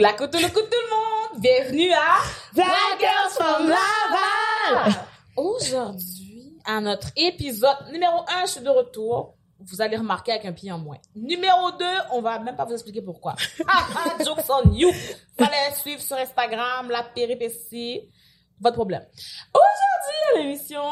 la coupe, tout le monde. Bienvenue à Black Girls from Laval. Aujourd'hui, à notre épisode numéro 1, je suis de retour. Vous allez remarquer avec un pied en moins. Numéro 2, on va même pas vous expliquer pourquoi. Ah, ah, jokes on you. Fallait suivre sur Instagram, la péripétie. Votre problème. Aujourd'hui, à l'émission,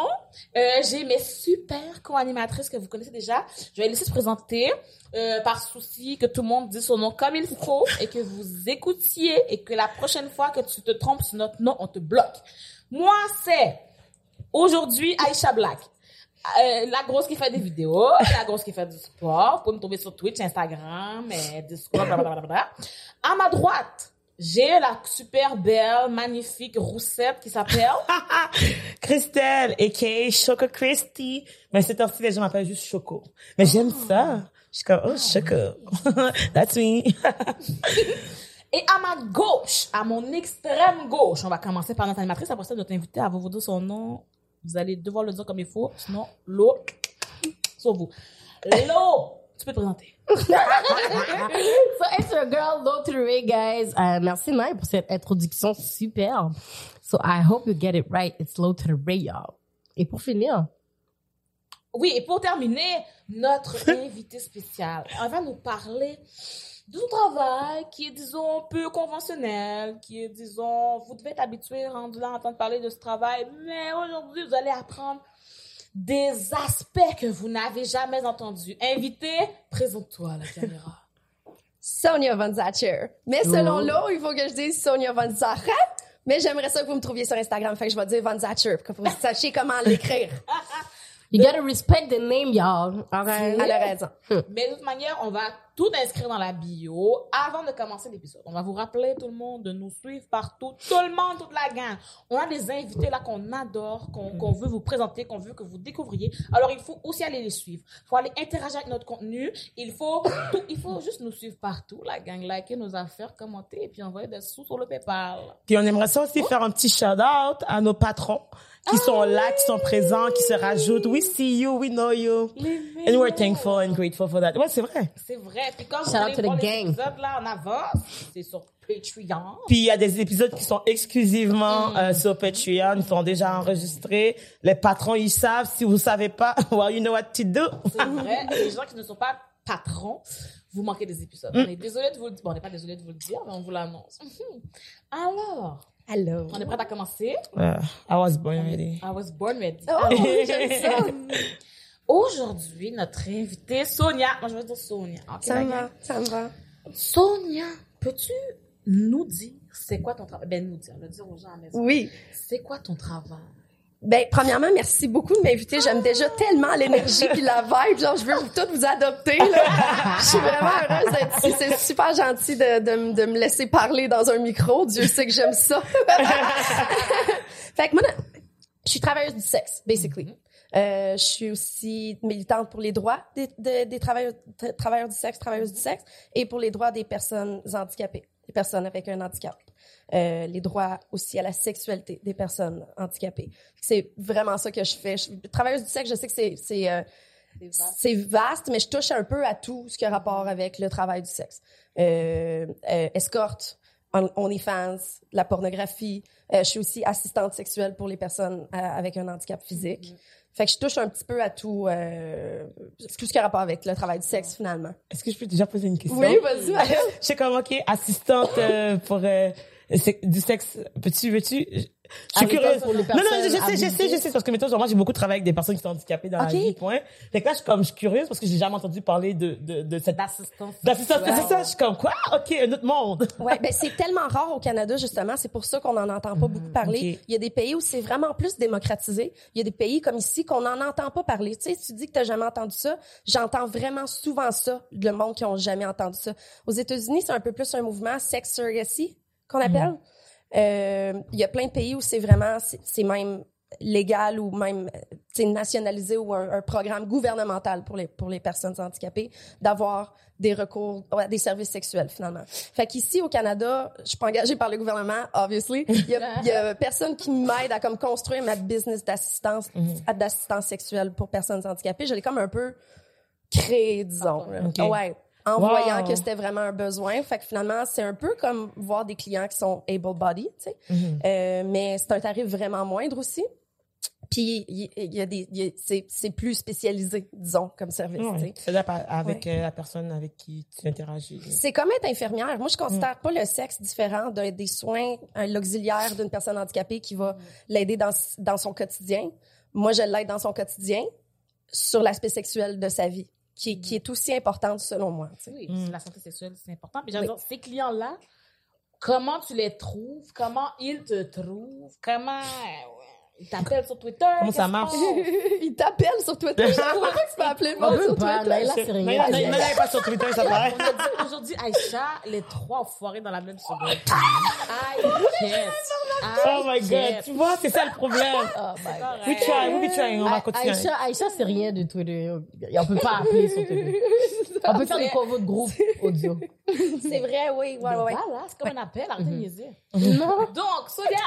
euh, j'ai mes super co-animatrices que vous connaissez déjà. Je vais les laisser se présenter euh, par souci que tout le monde dise son nom comme il faut et que vous écoutiez et que la prochaine fois que tu te trompes sur notre nom, on te bloque. Moi, c'est aujourd'hui Aisha Black. Euh, la grosse qui fait des vidéos, la grosse qui fait du sport. Vous pouvez me trouver sur Twitch, Instagram, et Discord, blablabla. À ma droite, j'ai la super belle, magnifique roussette qui s'appelle... Christelle, a.k.a. Choco Christy. Mais c'est temps-ci, les gens m'appellent juste Choco. Mais j'aime ça. Je suis comme, oh, Choco. That's me. Et à ma gauche, à mon extrême gauche, on va commencer par notre animatrice. Après ça, notre invité, à vous dire son nom. Vous allez devoir le dire comme il faut. Sinon, l'eau, sur vous. L'eau, tu peux te présenter. So it's your girl Low to the Ray, guys. Uh, merci Mike pour cette introduction superbe. So I hope you get it right. It's Low to the Ray, y'all. Et pour finir, Oui, et pour terminer, notre invité spécial, elle va nous parler de son travail qui est, disons, peu conventionnel, qui est, disons, vous devez être habitué, rendu là, à entendre parler de ce travail, mais aujourd'hui, vous allez apprendre des aspects que vous n'avez jamais entendus. Invité, présente-toi à la caméra. Sonia Von Zacher. Mais selon l'eau, il faut que je dise Sonia Von Zacher. Mais j'aimerais ça que vous me trouviez sur Instagram. Fait que je vais dire Von Zacher pour que vous sachiez comment l'écrire. you gotta respect the name, y'all. Alright? Elle a raison. Mais de toute manière, on va tout inscrire dans la bio avant de commencer l'épisode. On va vous rappeler tout le monde de nous suivre partout, tout le monde, toute la gang. On a des invités là qu'on adore, qu'on qu'on veut vous présenter, qu'on veut que vous découvriez. Alors il faut aussi aller les suivre. Il faut aller interagir avec notre contenu. Il faut tout- il faut juste nous suivre partout, la gang, liker nos affaires, commenter et puis envoyer des sous sur le PayPal. Puis on aimerait ça aussi faire un petit shout-out à nos patrons qui sont là, qui sont présents, qui se rajoutent. We see you, we know you. And we're thankful and grateful for that. Ouais, c'est vrai. C'est vrai. Puis quand vous Shout out allez to the gang. l'épisode là en avance, c'est sur Patreon. Puis il y a des épisodes qui sont exclusivement euh, sur Patreon, ils sont déjà enregistrés. Les patrons, ils savent. Si vous savez pas, well, you know what to do. C'est vrai. Les gens qui ne sont pas patrons, vous manquez des épisodes. On est désolé de vous le dire. Bon, on n'est pas désolé de vous le dire, mais on vous l'annonce. Alors, Allô. on est prêt à commencer? Uh, I was born ready. I was born ready. Oh, j'aime ça. Aujourd'hui, notre invitée, Sonia. Moi, je vais dire Sonia. Ça me va, ça me va. Sonia, peux-tu nous dire c'est quoi ton travail? Ben, nous dire, le dire aux gens à la maison. Oui. C'est quoi ton travail? Ben, premièrement, merci beaucoup de m'inviter. J'aime déjà tellement l'énergie puis la vibe. Genre, je veux vous toutes vous adopter, là. Je suis vraiment heureuse d'être ici. C'est super gentil de, de, de me laisser parler dans un micro. Dieu sait que j'aime ça. fait que moi, je suis travailleuse du sexe, basically. Euh, je suis aussi militante pour les droits des, de- des travailleurs, tra- travailleurs du sexe, travailleuses du sexe, et pour les droits des personnes handicapées, des personnes avec un handicap. Euh, les droits aussi à la sexualité des personnes handicapées. C'est vraiment ça que je fais. Je, travailleuse du sexe, je sais que c'est c'est euh, c'est vaste, mais je touche un peu à tout ce qui a rapport avec le travail du sexe. Euh, euh, escorte, on- OnlyFans, la pornographie. Euh, je suis aussi assistante sexuelle pour les personnes avec un handicap physique. Fait que je touche un petit peu à tout, euh, tout ce qui a rapport avec le travail du sexe, finalement. Est-ce que je peux déjà poser une question? Oui, vas-y. Je sais comme, OK, assistante euh, pour euh, du sexe. Peux-tu, veux-tu? Je suis curieuse. Non, non, je sais, je sais, je sais, parce que mettons, genre, moi, j'ai beaucoup travaillé avec des personnes qui sont handicapées dans OK. la vie, point. Fait que là, je suis comme, je suis curieuse parce que j'ai jamais entendu parler de, de, de cette D'assistance. d'assistance. C'est ça, je suis comme, quoi? OK, un autre monde. Ouais, ben c'est tellement rare au Canada justement, c'est pour ça qu'on n'en entend pas beaucoup parler. ok. Il y a des pays où c'est vraiment plus démocratisé. Il y a des pays comme ici qu'on n'en entend pas parler. Tu sais, tu dis que t'as jamais entendu ça, j'entends vraiment souvent ça, le monde qui ont jamais entendu ça. Aux États-Unis, c'est un peu plus un mouvement sex surrogacy qu'on appelle. Euh, Il y a plein de pays où c'est vraiment, c'est même légal ou même euh, nationalisé ou un, un programme gouvernemental pour les pour les personnes handicapées d'avoir des recours ouais, des services sexuels finalement. Fait qu'ici au Canada, je suis pas engagée par le gouvernement obviously, il y a, il y a personne qui m'aide à comme construire ma business d'assistance à- d'assistance sexuelle pour personnes handicapées, je l'ai comme un peu créé disons. Ok. Ouais. En Wow. voyant que c'était vraiment un besoin. Fait que finalement, c'est un peu comme voir des clients qui sont able-bodied, tu sais. Mhm. Euh, mais c'est un tarif vraiment moindre aussi. Puis il y, a des, il y a- c'est c'est plus spécialisé, disons, comme service. Ouais, C'est là avec euh, la personne avec qui tu interagis. C'est comme être infirmière. Moi, je considère pas le sexe différent d'un des soins, un- l'auxiliaire d'une personne handicapée qui va l'aider dans, dans son quotidien. Moi, je l'aide dans son quotidien sur l'aspect sexuel de sa vie, qui, est- qui est aussi importante selon moi. tu sais. Oui, Mm. la santé sexuelle, c'est important. Puis, j'ai Oui. ces clients-là, comment tu les trouves? Comment ils te trouvent? Comment ils t'appellent sur Twitter? Comment ça marche? Il t'appelle sur Twitter. Je comprends pas que tu peux appeler le On monde sur pas, Twitter. Naïla, c'est rien. non, non, non, pas sur Twitter, ça paraît. On a dit aujourd'hui, Aïcha, les trois foirés dans la même seconde. I can't. Oh my god, tu vois, c'est ça le problème. Oh my God. We try, we trying, on va continuer. Aïcha, Aïcha, c'est rien de Twitter. On peut pas appeler sur Twitter. On peut faire des convos de groupe audio. C'est vrai, oui. Ouais, ouais, ouais. Voilà, c'est comme un appel, arrêtez de niaiser. Non. Donc, Sonia,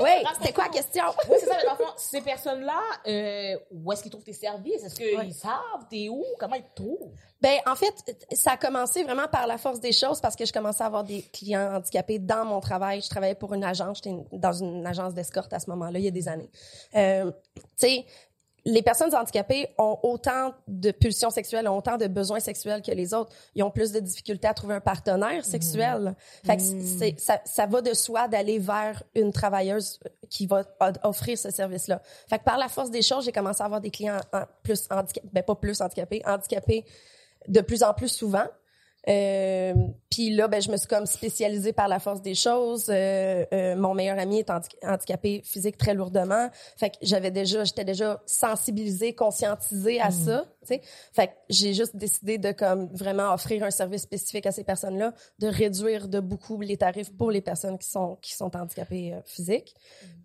Oui, c'était quoi la question? oui, c'est ça, mais fond, ces personnes-là, euh, où est-ce qu'ils trouvent tes services? Est-ce qu'ils savent? T'es où? Comment ils te trouvent? Ben, en fait, ça a commencé vraiment par la force des choses parce que je commençais à avoir des clients handicapés dans mon travail. Je travaillais pour une agence, j'étais dans une agence d'escorte à ce moment-là, il y a des années. Euh, tu sais, les personnes handicapées ont autant de pulsions sexuelles, ont autant de besoins sexuels que les autres. Ils ont plus de difficultés à trouver un partenaire sexuel. Fait que c'est, ça, ça va de soi d'aller vers une travailleuse qui va offrir ce service-là. Fait que par la force des choses, j'ai commencé à avoir des clients en- plus handicapés, ben pas plus handicapés, handicapés de plus en plus souvent. Euh, puis là, ben, je me suis comme spécialisée par la force des choses. Euh, euh, mon meilleur ami est handi- handicapé physique très lourdement. Fait que j'avais déjà, j'étais déjà sensibilisée, conscientisée à ça. tu sais. Fait que j'ai juste décidé de comme vraiment offrir un service spécifique à ces personnes-là, de réduire de beaucoup les tarifs pour les personnes qui sont qui sont handicapées euh, physiques.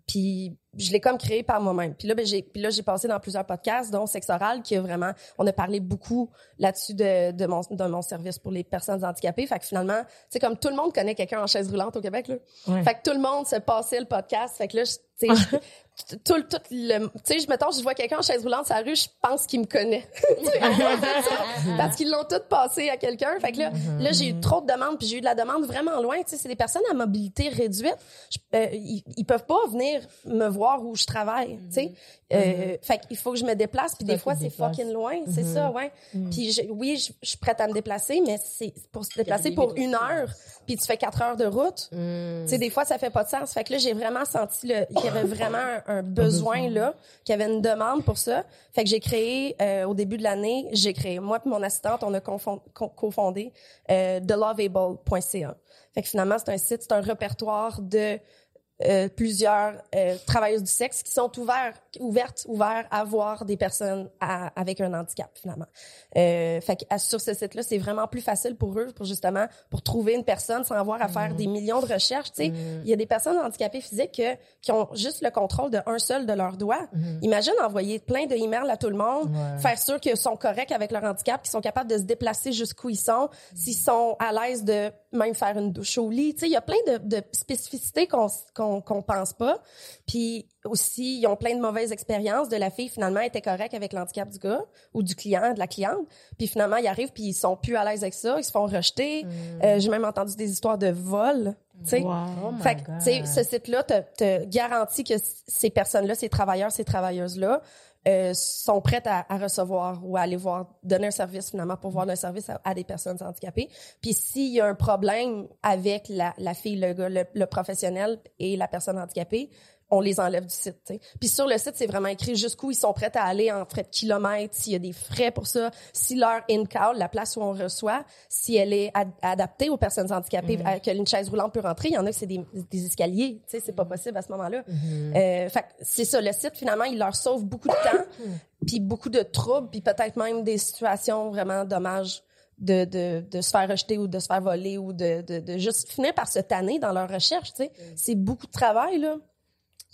Puis je l'ai comme créé par moi-même. Puis là, ben, j'ai, puis là, j'ai passé dans plusieurs podcasts, dont Sexe Oral, qui a vraiment, on a parlé beaucoup là-dessus de, de mon, de mon service pour les personnes handicapées. Fait que finalement, c'est comme tout le monde connaît quelqu'un en chaise roulante au Québec, là. Ouais. Fait que tout le monde se passait le podcast. Fait que là, je- tu sais, je- tout, le- tout le, tu sais, je mettons, je vois quelqu'un en chaise roulante sur la rue, je pense qu'il me connaît. Parce qu'ils l'ont tout passé à quelqu'un. Fait que là, là, j'ai eu trop de demandes, puis j'ai eu de la demande vraiment loin. Tu sais, c'est des personnes à mobilité réduite. Je- euh, ils, ils peuvent pas venir me voir où je travaille. Tu sais, Euh, fait qu'il faut que je me déplace, puis des fois c'est fucking loin. C'est ça, ouais. Puis je- oui, je, je suis prête à me déplacer, mais c'est pour se déplacer pour une heure, puis tu fais quatre heures de route. Mm. Tu sais, des fois, ça fait pas de sens. Fait que là, j'ai vraiment senti le, y avait vraiment un, un besoin là, qu'il y avait une demande pour ça. Fait que j'ai créé, euh, au début de l'année, j'ai créé, moi et mon assistante, on a cofondé euh, theloveable.ca. Fait que finalement, c'est un site, c'est un répertoire de euh, plusieurs euh, travailleuses du sexe qui sont ouverts, ouvertes, ouverts à voir des personnes à- avec un handicap finalement. Euh, fait que sur ce site-là, c'est vraiment plus facile pour eux, pour justement pour trouver une personne sans avoir à faire des millions de recherches. Tu sais, il y a des personnes handicapées physiques que- qui ont juste le contrôle de un seul de leurs doigts. Imagine envoyer plein de emails à tout le monde, Ouais. faire sûr qu'ils sont corrects avec leur handicap, qu'ils sont capables de se déplacer jusqu'où ils sont, s'ils sont à l'aise de même faire une douche au lit. Tu sais, il y a plein de, de spécificités qu'on qu'on qu'on pense pas. Puis aussi, ils ont plein de mauvaises expériences. De la fille, finalement, était correcte avec l'handicap du gars ou du client, de la cliente. Puis finalement, ils arrivent puis ils sont plus à l'aise avec ça. Ils se font rejeter. Euh, J'ai même entendu des histoires de vol. Tu sais, Wow. Oh fait que, ce site-là te, te garantit que ces personnes-là, ces travailleurs, ces travailleuses-là, euh, sont prêtes à, à recevoir ou à aller voir, donner un service finalement pour voir un service à, à des personnes handicapées. Puis s'il y a un problème avec la, la fille, le gars, le, le professionnel et la personne handicapée, on les enlève du site. Puis sur le site, c'est vraiment écrit jusqu'où ils sont prêts à aller en frais de kilomètres, s'il y a des frais pour ça, si leur in-call, la place où on reçoit, si elle est ad- adaptée aux personnes handicapées, que une chaise roulante peut rentrer. Il y en a que c'est des, des escaliers, tu sais, c'est pas possible à ce moment-là. Euh, fait que c'est ça, le site finalement, il leur sauve beaucoup de temps, puis beaucoup de troubles, puis peut-être même des situations vraiment dommages. De, de, de se faire rejeter ou de se faire voler ou de, de, de juste finir par se tanner dans leur recherche, tu sais. C'est beaucoup de travail, là.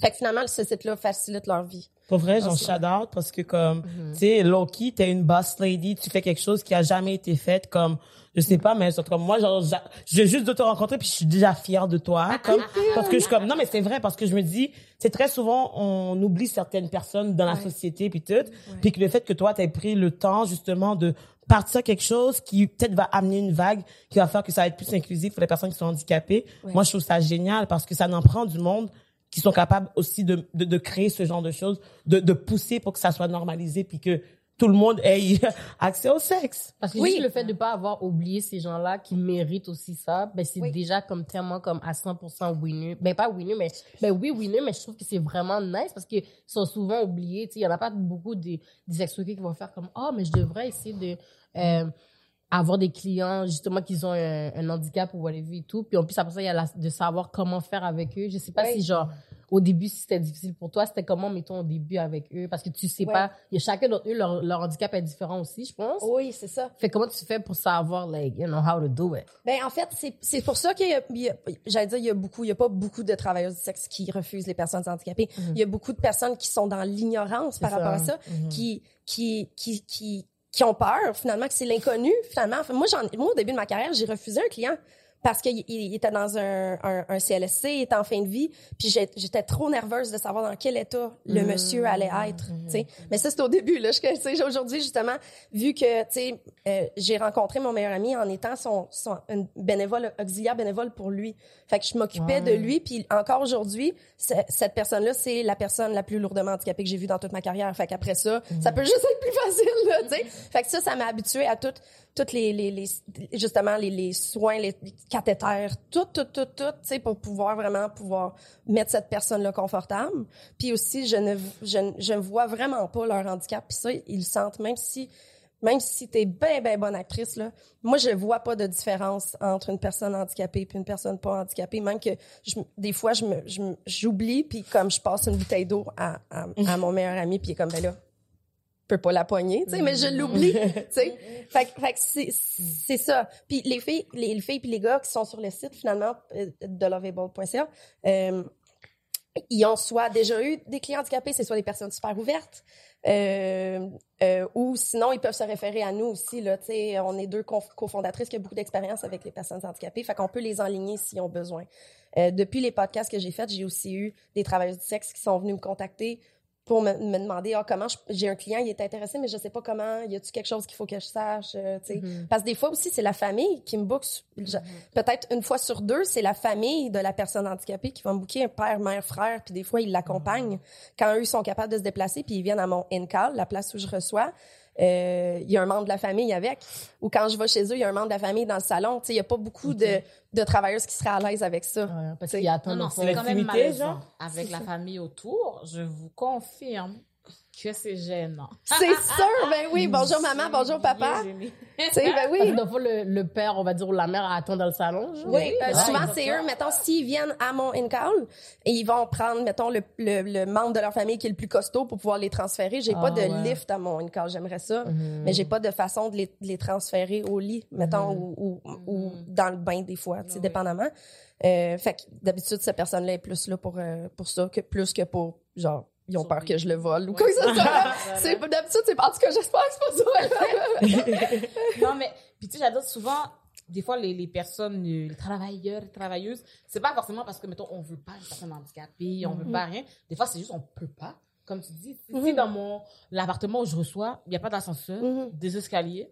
Fait que finalement, ce site-là facilite leur vie. Pour vrai, j'en shout out parce que comme, tu sais, Loki, t'es une boss lady, tu fais quelque chose qui a jamais été fait comme, je sais pas, mais c'est comme moi, genre, j'a- je viens juste de te rencontrer puis je suis déjà fière de toi, comme, parce que je suis comme, non, mais c'est vrai parce que je me dis, c'est très souvent, on oublie certaines personnes dans la société puis tout, puis que le fait que toi, t'aies pris le temps, justement, de partir quelque chose qui peut-être va amener une vague qui va faire que ça va être plus inclusif pour les personnes qui sont handicapées. Moi, je trouve ça génial parce que ça en prend du monde qui sont capables aussi de, de, de créer ce genre de choses, de, de pousser pour que ça soit normalisé puis que tout le monde ait accès au sexe. Parce que Oui. juste le fait de pas avoir oublié ces gens-là qui méritent aussi ça, ben c'est Oui. déjà comme tellement comme à 100% winner. Ben pas winner, mais ben oui winner, mais je trouve que c'est vraiment nice parce qu'ils sont souvent oubliés. Il y en a pas beaucoup des des qui vont faire comme oh mais je devrais essayer de euh, avoir des clients justement qui ont un, un handicap ou whatever et tout. Puis en plus après ça il y a la, de savoir comment faire avec eux. Je sais pas Oui. si genre au début, si c'était difficile pour toi, c'était comment, mettons, au début avec eux? Parce que tu sais Ouais. pas, y a chacun d'entre eux, leur, leur handicap est différent aussi, je pense. Oui, c'est ça. Fait comment tu fais pour savoir, like, you know, how to do it? Ben en fait, c'est pour ça qu'il y a, j'allais dire il y a beaucoup, il y a pas beaucoup de travailleurs du sexe qui refusent les personnes handicapées. Il y a beaucoup de personnes qui sont dans l'ignorance par rapport ça. à ça, qui qui qui qui qui ont peur finalement que c'est l'inconnu finalement. Enfin, moi j'en moi au début de ma carrière, j'ai refusé un client parce qu'il il était dans un, un, un CLSC, il était en fin de vie, puis j'étais trop nerveuse de savoir dans quel état le monsieur allait être, tu sais. Mais ça c'est au début là, je tu sais aujourd'hui justement vu que tu sais euh, j'ai rencontré mon meilleur ami en étant son son une bénévole auxiliaire bénévole pour lui. Fait que je m'occupais de lui puis encore aujourd'hui, ce- cette personne-là c'est la personne la plus lourdement handicapée que j'ai vue dans toute ma carrière. Fait qu'après ça, ça peut juste être plus facile là, tu sais. Fait que ça ça m'a habitué à toutes toutes les, les, les justement les, les soins, les cathéters, tout, tout, tout, tout, tu sais, pour pouvoir vraiment pouvoir mettre cette personne-là confortable. Puis aussi, je ne, je, ne- je ne vois vraiment pas leur handicap. Puis ça, ils le sentent, même si, même si t'es bien, bien bonne actrice, là. Moi, je vois pas de différence entre une personne handicapée puis une personne pas handicapée. Même que je, des fois, je me, j'oublie puis comme je passe une bouteille d'eau à, à, à mon meilleur ami puis il est comme, ben là, peux pas la poigner, tu sais, mais je l'oublie, tu sais. Fait, fait que c'est, c'est ça. Puis les filles, les, les filles puis les gars qui sont sur le site finalement euh, de loveable.ca, euh, ils ont soit déjà eu des clients handicapés, c'est soit des personnes super ouvertes, euh, euh, ou sinon ils peuvent se référer à nous aussi là. Tu sais, on est deux cofondatrices qui ont beaucoup d'expérience avec les personnes handicapées, fait qu'on peut les enligner s'ils ont besoin. Depuis les podcasts que j'ai faits, j'ai aussi eu des travailleurs du sexe qui sont venus me contacter pour me, me demander ah, comment j'ai un client, il est intéressé, mais je sais pas comment, y a-tu quelque chose qu'il faut que je sache, euh, tu sais. Parce que des fois aussi, c'est la famille qui me book. Je- Peut-être une fois sur deux, c'est la famille de la personne handicapée qui va me booker un père, mère, frère, puis des fois, ils l'accompagnent quand eux sont capables de se déplacer, puis ils viennent à mon in-call, la place où je reçois. Euh, Il y a un membre de la famille avec. Ou quand je vais chez eux, il y a un membre de la famille dans le salon. Tu sais, il y a pas beaucoup de, de travailleuses qui seraient à l'aise avec ça. Ouais, parce qu'il y a Non, tant non, de c'est quand même malaisant. Avec la famille autour, je vous confirme que c'est gênant. C'est sûr, ben oui. Bonjour maman, bonjour papa. Tu sais, ben Parce oui. que dans le le, père, on va dire, ou la mère attend dans le salon. Oui, euh, Ouais, souvent c'est eux, mettons, s'ils viennent à mon in-call, et ils vont prendre, mettons, le, le, le membre de leur famille qui est le plus costaud pour pouvoir les transférer. J'ai Ah, pas de ouais. lift à mon in-call, j'aimerais ça, Mhm. mais j'ai pas de façon de les, de les transférer au lit, mettons, ou, ou, ou dans le bain des fois, tu sais, Oui. dépendamment. Euh, fait que d'habitude, cette personne-là est plus là pour, euh, pour ça que plus que pour, genre, ils ont peur que je le vole ou quoi que ce soit. C'est D'habitude, c'est en tout cas, j'espère que c'est pas ça. non, mais, puis tu sais, j'adore souvent, des fois, les, les personnes, euh, les travailleurs, les travailleuses, c'est pas forcément parce que, mettons, on veut pas une personne handicapée, on veut pas rien. Des fois, c'est juste on peut pas. Comme tu dis, si si dans mon, l'appartement où je reçois, il n'y a pas d'ascenseur, Mhm. des escaliers,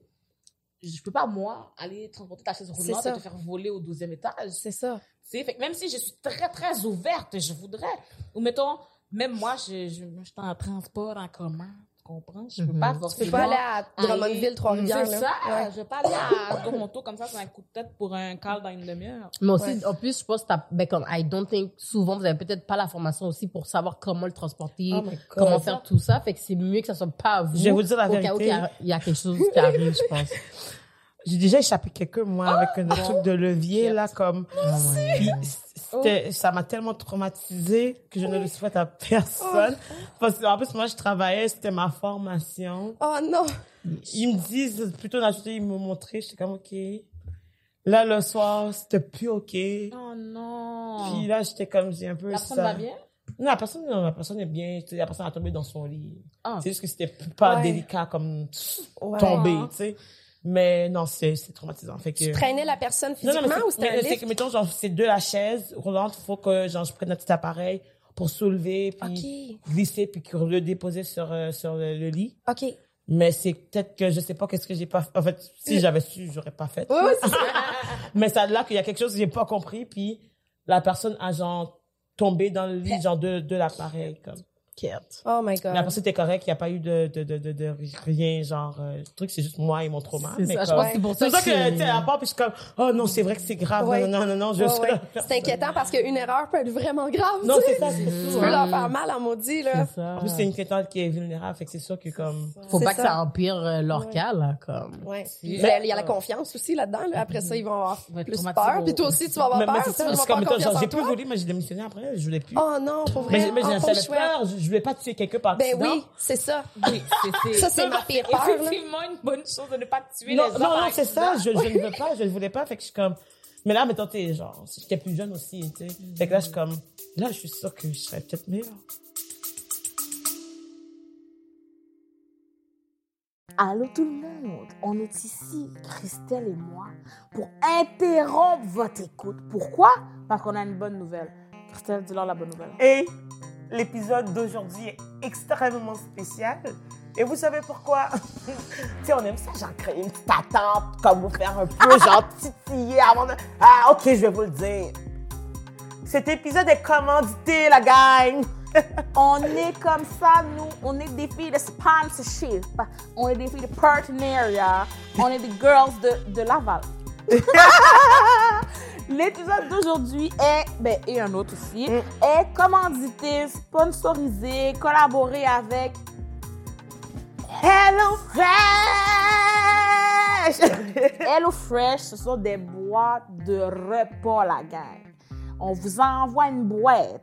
je peux pas, moi, aller transporter ta chaise roulante et te faire voler au 12e étage. C'est ça. Fait même si je suis très très ouverte, je voudrais. Ou mettons, même moi, je, je, je suis en transport en commun, tu comprends? Je peux Mhm. pas Tu peux forcément. pas aller à Drummondville, Trois-Rivières. C'est ça, Ouais. je vais pas aller à Toronto comme ça sur un coup de tête pour un call dans une demi-heure. Mais aussi, Ouais. en plus, je pense que ben, comme, I don't think, souvent, vous avez peut-être pas la formation aussi pour savoir comment le transporter, Oh comment faire tout ça. Fait que c'est mieux que ça soit pas à vous. Je vais vous dire la au cas où vérité. il y a- il y, a quelque chose qui arrive, je pense. J'ai déjà échappé quelqu'un, moi, avec un truc de levier, là, comme... Puis c'était- Ça m'a tellement traumatisée que je ne le souhaite à personne. Parce qu'en plus, moi, je travaillais, c'était ma formation. Oh non! Ils me disent, plutôt d'ajouter, ils me montraient, j'étais comme, OK. Là, le soir, c'était plus OK. Puis Oh non. là, j'étais comme, j'ai un peu La personne ça. va bien? Non, la personne, non, la personne est bien. La personne a tombé dans son lit. Ah. C'est juste que c'était pas Ouais. délicat comme Ouais. tomber, tu sais. Mais non, c'est c'est traumatisant. Fait que... Tu traînais la personne physiquement non, ou c'était un c'est que, mettons, genre, c'est de la chaise roulante, faut que, genre, je prenne un petit appareil pour soulever, puis OK. glisser, puis le déposer sur, euh, sur le, le lit. OK. Mais c'est peut-être que je sais pas qu'est-ce que j'ai pas fait. En fait, si j'avais su, j'aurais pas fait. Oui, ça. Mais ça là qu'il y a quelque chose que j'ai pas compris, puis la personne a genre tombé dans le lit genre de, de l'appareil comme. Oh my Mais God. après c'était correct, il y a pas eu de de de de, de rien genre euh, le truc c'est juste moi et mon trauma. C'est mais ça, je pense que c'est pour c'est ça ça que tu sais à part puis je suis comme oh non c'est vrai que c'est grave Ouais. non non non non je Ouais, ouais. C'est inquiétant parce qu'une erreur peut être vraiment grave. non tu c'est sais. ça c'est Tu sûr. peux leur faire mal en maudit, là. C'est ça. En plus c'est une crétante qui est vulnérable fait que c'est sûr que comme Faut pas que ça. empire euh, leur cas, là, comme. Ouais. Il y a il y a la confiance aussi là-dedans. Là. Après ça, ils vont avoir plus peur. Puis toi aussi, tu vas avoir mais, mais peur. c'est Tu comme pas j'ai toi. voulu mais j'ai démissionné après je voulais plus. Oh non, pour mais vrai. mais Oh, pas chouette. peur je, voulais pas tuer quelqu'un par Ben accident. oui, c'est ça. Oui, c'est- Ça, c'est ma pire peur. effectivement une bonne chose de ne pas tuer Non, les gens non, non, c'est ça. Je, je ne veux pas, je ne voulais pas. Fait que je suis comme. Mais là, mettons, t'es genre, j'étais plus jeune aussi, tu sais. Fait que là, je suis comme. Là, je suis sûre que je serais peut-être meilleure. Allô tout le monde, on est ici, Christelle et moi, pour interrompre votre écoute. Pourquoi? Parce qu'on a une bonne nouvelle. Christelle, dis-leur la bonne nouvelle. Et l'épisode d'aujourd'hui est extrêmement spécial. Et vous savez pourquoi? tu sais, on aime ça, genre créer une petite patente, comme vous faire un peu, genre titiller avant de... Ah, ok, je vais vous le dire. Cet épisode est commandité, la gang. On est comme ça, nous. On est des filles de sponsorship. On est des filles de partenariat. On est des girls de, de Laval. L'épisode d'aujourd'hui est, ben, et un autre aussi, est commandité, sponsorisé, collaboré avec Hello Fresh! Hello Fresh. Ce sont des boîtes de repas, la gang. On vous envoie une boîte.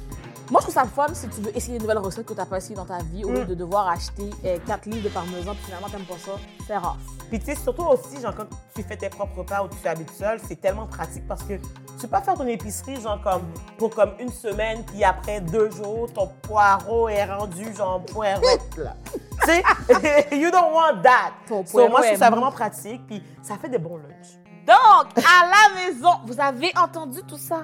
Moi, je trouve ça le fun si tu veux essayer une nouvelle recette que tu n'as pas essayé dans ta vie, au lieu de devoir acheter 4 livres de parmesan, puis finalement, tu n'aimes pas ça. C'est rare. Puis tu sais, surtout aussi, genre quand tu fais tes propres repas ou tu habites seul, c'est tellement pratique parce que tu peux pas faire ton épicerie, genre comme pour comme une semaine, puis après deux jours, ton poireau est rendu genre poireauette, là. tu sais, you don't want that. Ton So, moi, je trouve ça vraiment pratique, puis ça fait des bons lunchs. Donc, à la maison, vous avez entendu tout ça?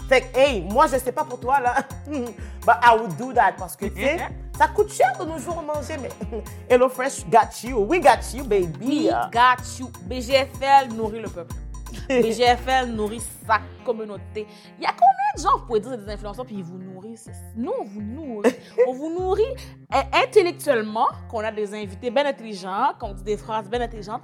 Fait que, hey, moi, je sais pas pour toi, là. But I would do that parce que, tu sais, ça coûte cher de nos jours manger, mais HelloFresh got you. We got you, baby. We got you. BGFL nourrit le peuple. BGFL nourrit sa communauté. Il y a combien de gens, vous pouvez dire, des influenceurs, puis ils vous nourrissent? Nous, on vous nourrit. on vous nourrit euh, intellectuellement, qu'on a des invités bien intelligents, qu'on dit des phrases bien intelligentes,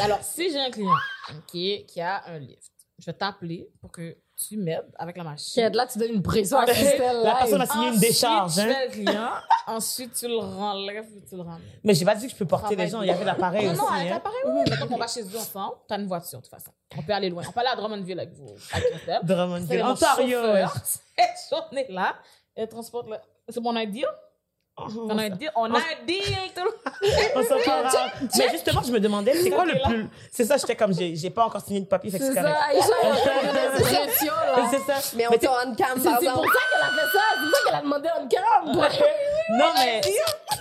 Alors, si j'ai un client qui a un lift, je vais t'appeler pour que tu m'aides avec la machine. Là, tu donnes une pression à Christelle. La personne a signé une décharge, Tu hein. fais le client, ensuite tu le renlèves et tu le ramènes. Mais j'ai pas dit que je peux porter les gens. Il y avait l'appareil Non, aussi. non, avec hein. l'appareil, oui. Mais quand on va chez eux ensemble, t'as une voiture de toute façon. On peut aller loin. On peut aller à Drummondville avec vous, avec Christelle. Drummondville, Ontario. chauffeur. Cette journée-là, elle transporte le... C'est mon idea? On a un deal. On a un deal. tout le- On s'entendra. Mais justement, je me demandais, c'est quoi le plus. C'est ça, j'étais comme, j'ai j'ai pas encore signé de papier, fait que C'est c'est ça, correct. Aïcha, elle a fait des pressions, là. C'est ça. Mais on t'a on cam, C'est c'est pour ça qu'elle a fait ça. C'est pour ça qu'elle a demandé on cam. Non, mais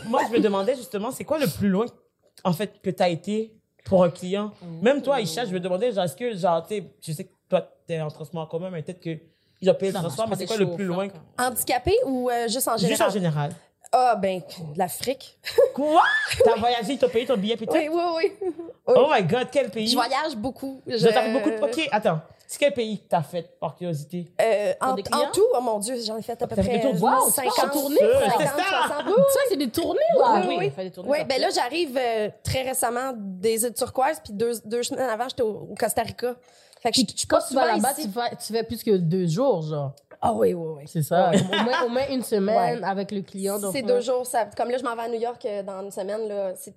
moi, je me demandais justement, c'est quoi le plus loin, en fait, que tu as été pour un client? Même toi, Isha, je me demandais, genre, est-ce que, genre, tu sais, je sais que toi, tu es en transport en commun, mais peut-être que ils ont payé le transport, mais c'est quoi le plus loin? Handicapé ou euh, juste en Juste en général? Ah, ben, l'Afrique. Quoi? T'as voyagé, t'as payé ton billet puis tout? Oui, oui, oui. Oui. Oh my god, quel pays? Je voyage beaucoup. Je, t'as fait beaucoup de... Ok, attends. C'est quel pays que t'as fait, par curiosité? Euh, en, tout, oh mon Dieu, j'en ai fait à peu près tour Wow, monde? 50, en tournée, 50, c'est ça. 60. Ça, c'est des tournées, là. Oui, oui. des tournées Oui, partout. ben là, j'arrive euh, très récemment des îles turquoises, puis deux, deux semaines avant, j'étais au, au Costa Rica. Fait que je je pas tu vas souvent là-bas, tu fais, tu fais plus que deux jours, genre. Ah oui, oui, oui. C'est ça. Au, moins, au moins une semaine avec le client. donc, C'est ouais. deux jours. Ça, comme là, je m'en vais à New York euh, dans une semaine. Là, c'est-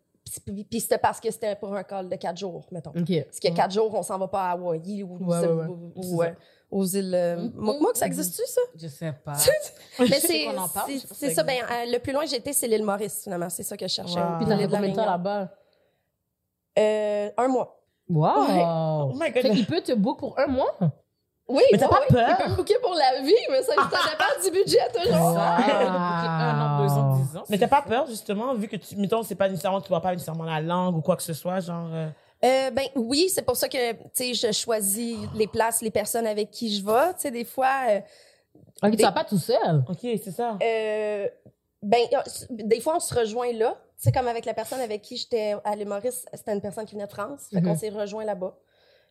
puis c'était parce que c'était pour un call de quatre jours, mettons. OK. Parce a quatre jours, on s'en va pas à Hawaï ou, Ouais, ouais, ouais. ou- ou, aux îles. euh, Mo- Moi, que ça existe-tu, ça? Je sais pas. Mais c'est ça ça. Ben, euh, le plus loin que j'ai été, c'est l'île Maurice, finalement. C'est ça que je cherchais. Wow. Puis combien de temps là-bas? Euh, un mois. Wow! Oh my God. Fait qu'il peut te book pour un mois? Oui, Mais t'as oui, pas oui. peur? Il peut me pour la vie, mais ça, ça dépend du budget, toujours. Ça, elle a booké un an, deux ans, dix ans. Mais t'as pas peur, justement, vu que tu, mettons, c'est pas nécessairement, tu vois pas nécessairement la langue ou quoi que ce soit, genre, euh, Euh, ben oui, c'est pour ça que tu sais je choisis les places, les personnes avec qui je vais. Tu sais des fois, euh, Ok, tu vas pas tout seul. ok, c'est ça. euh, ben des fois on se rejoint là. C'est comme avec la personne avec qui j'étais à Maurice, c'était une personne qui venait de France, fait Mhm. qu'on s'est rejoint là-bas.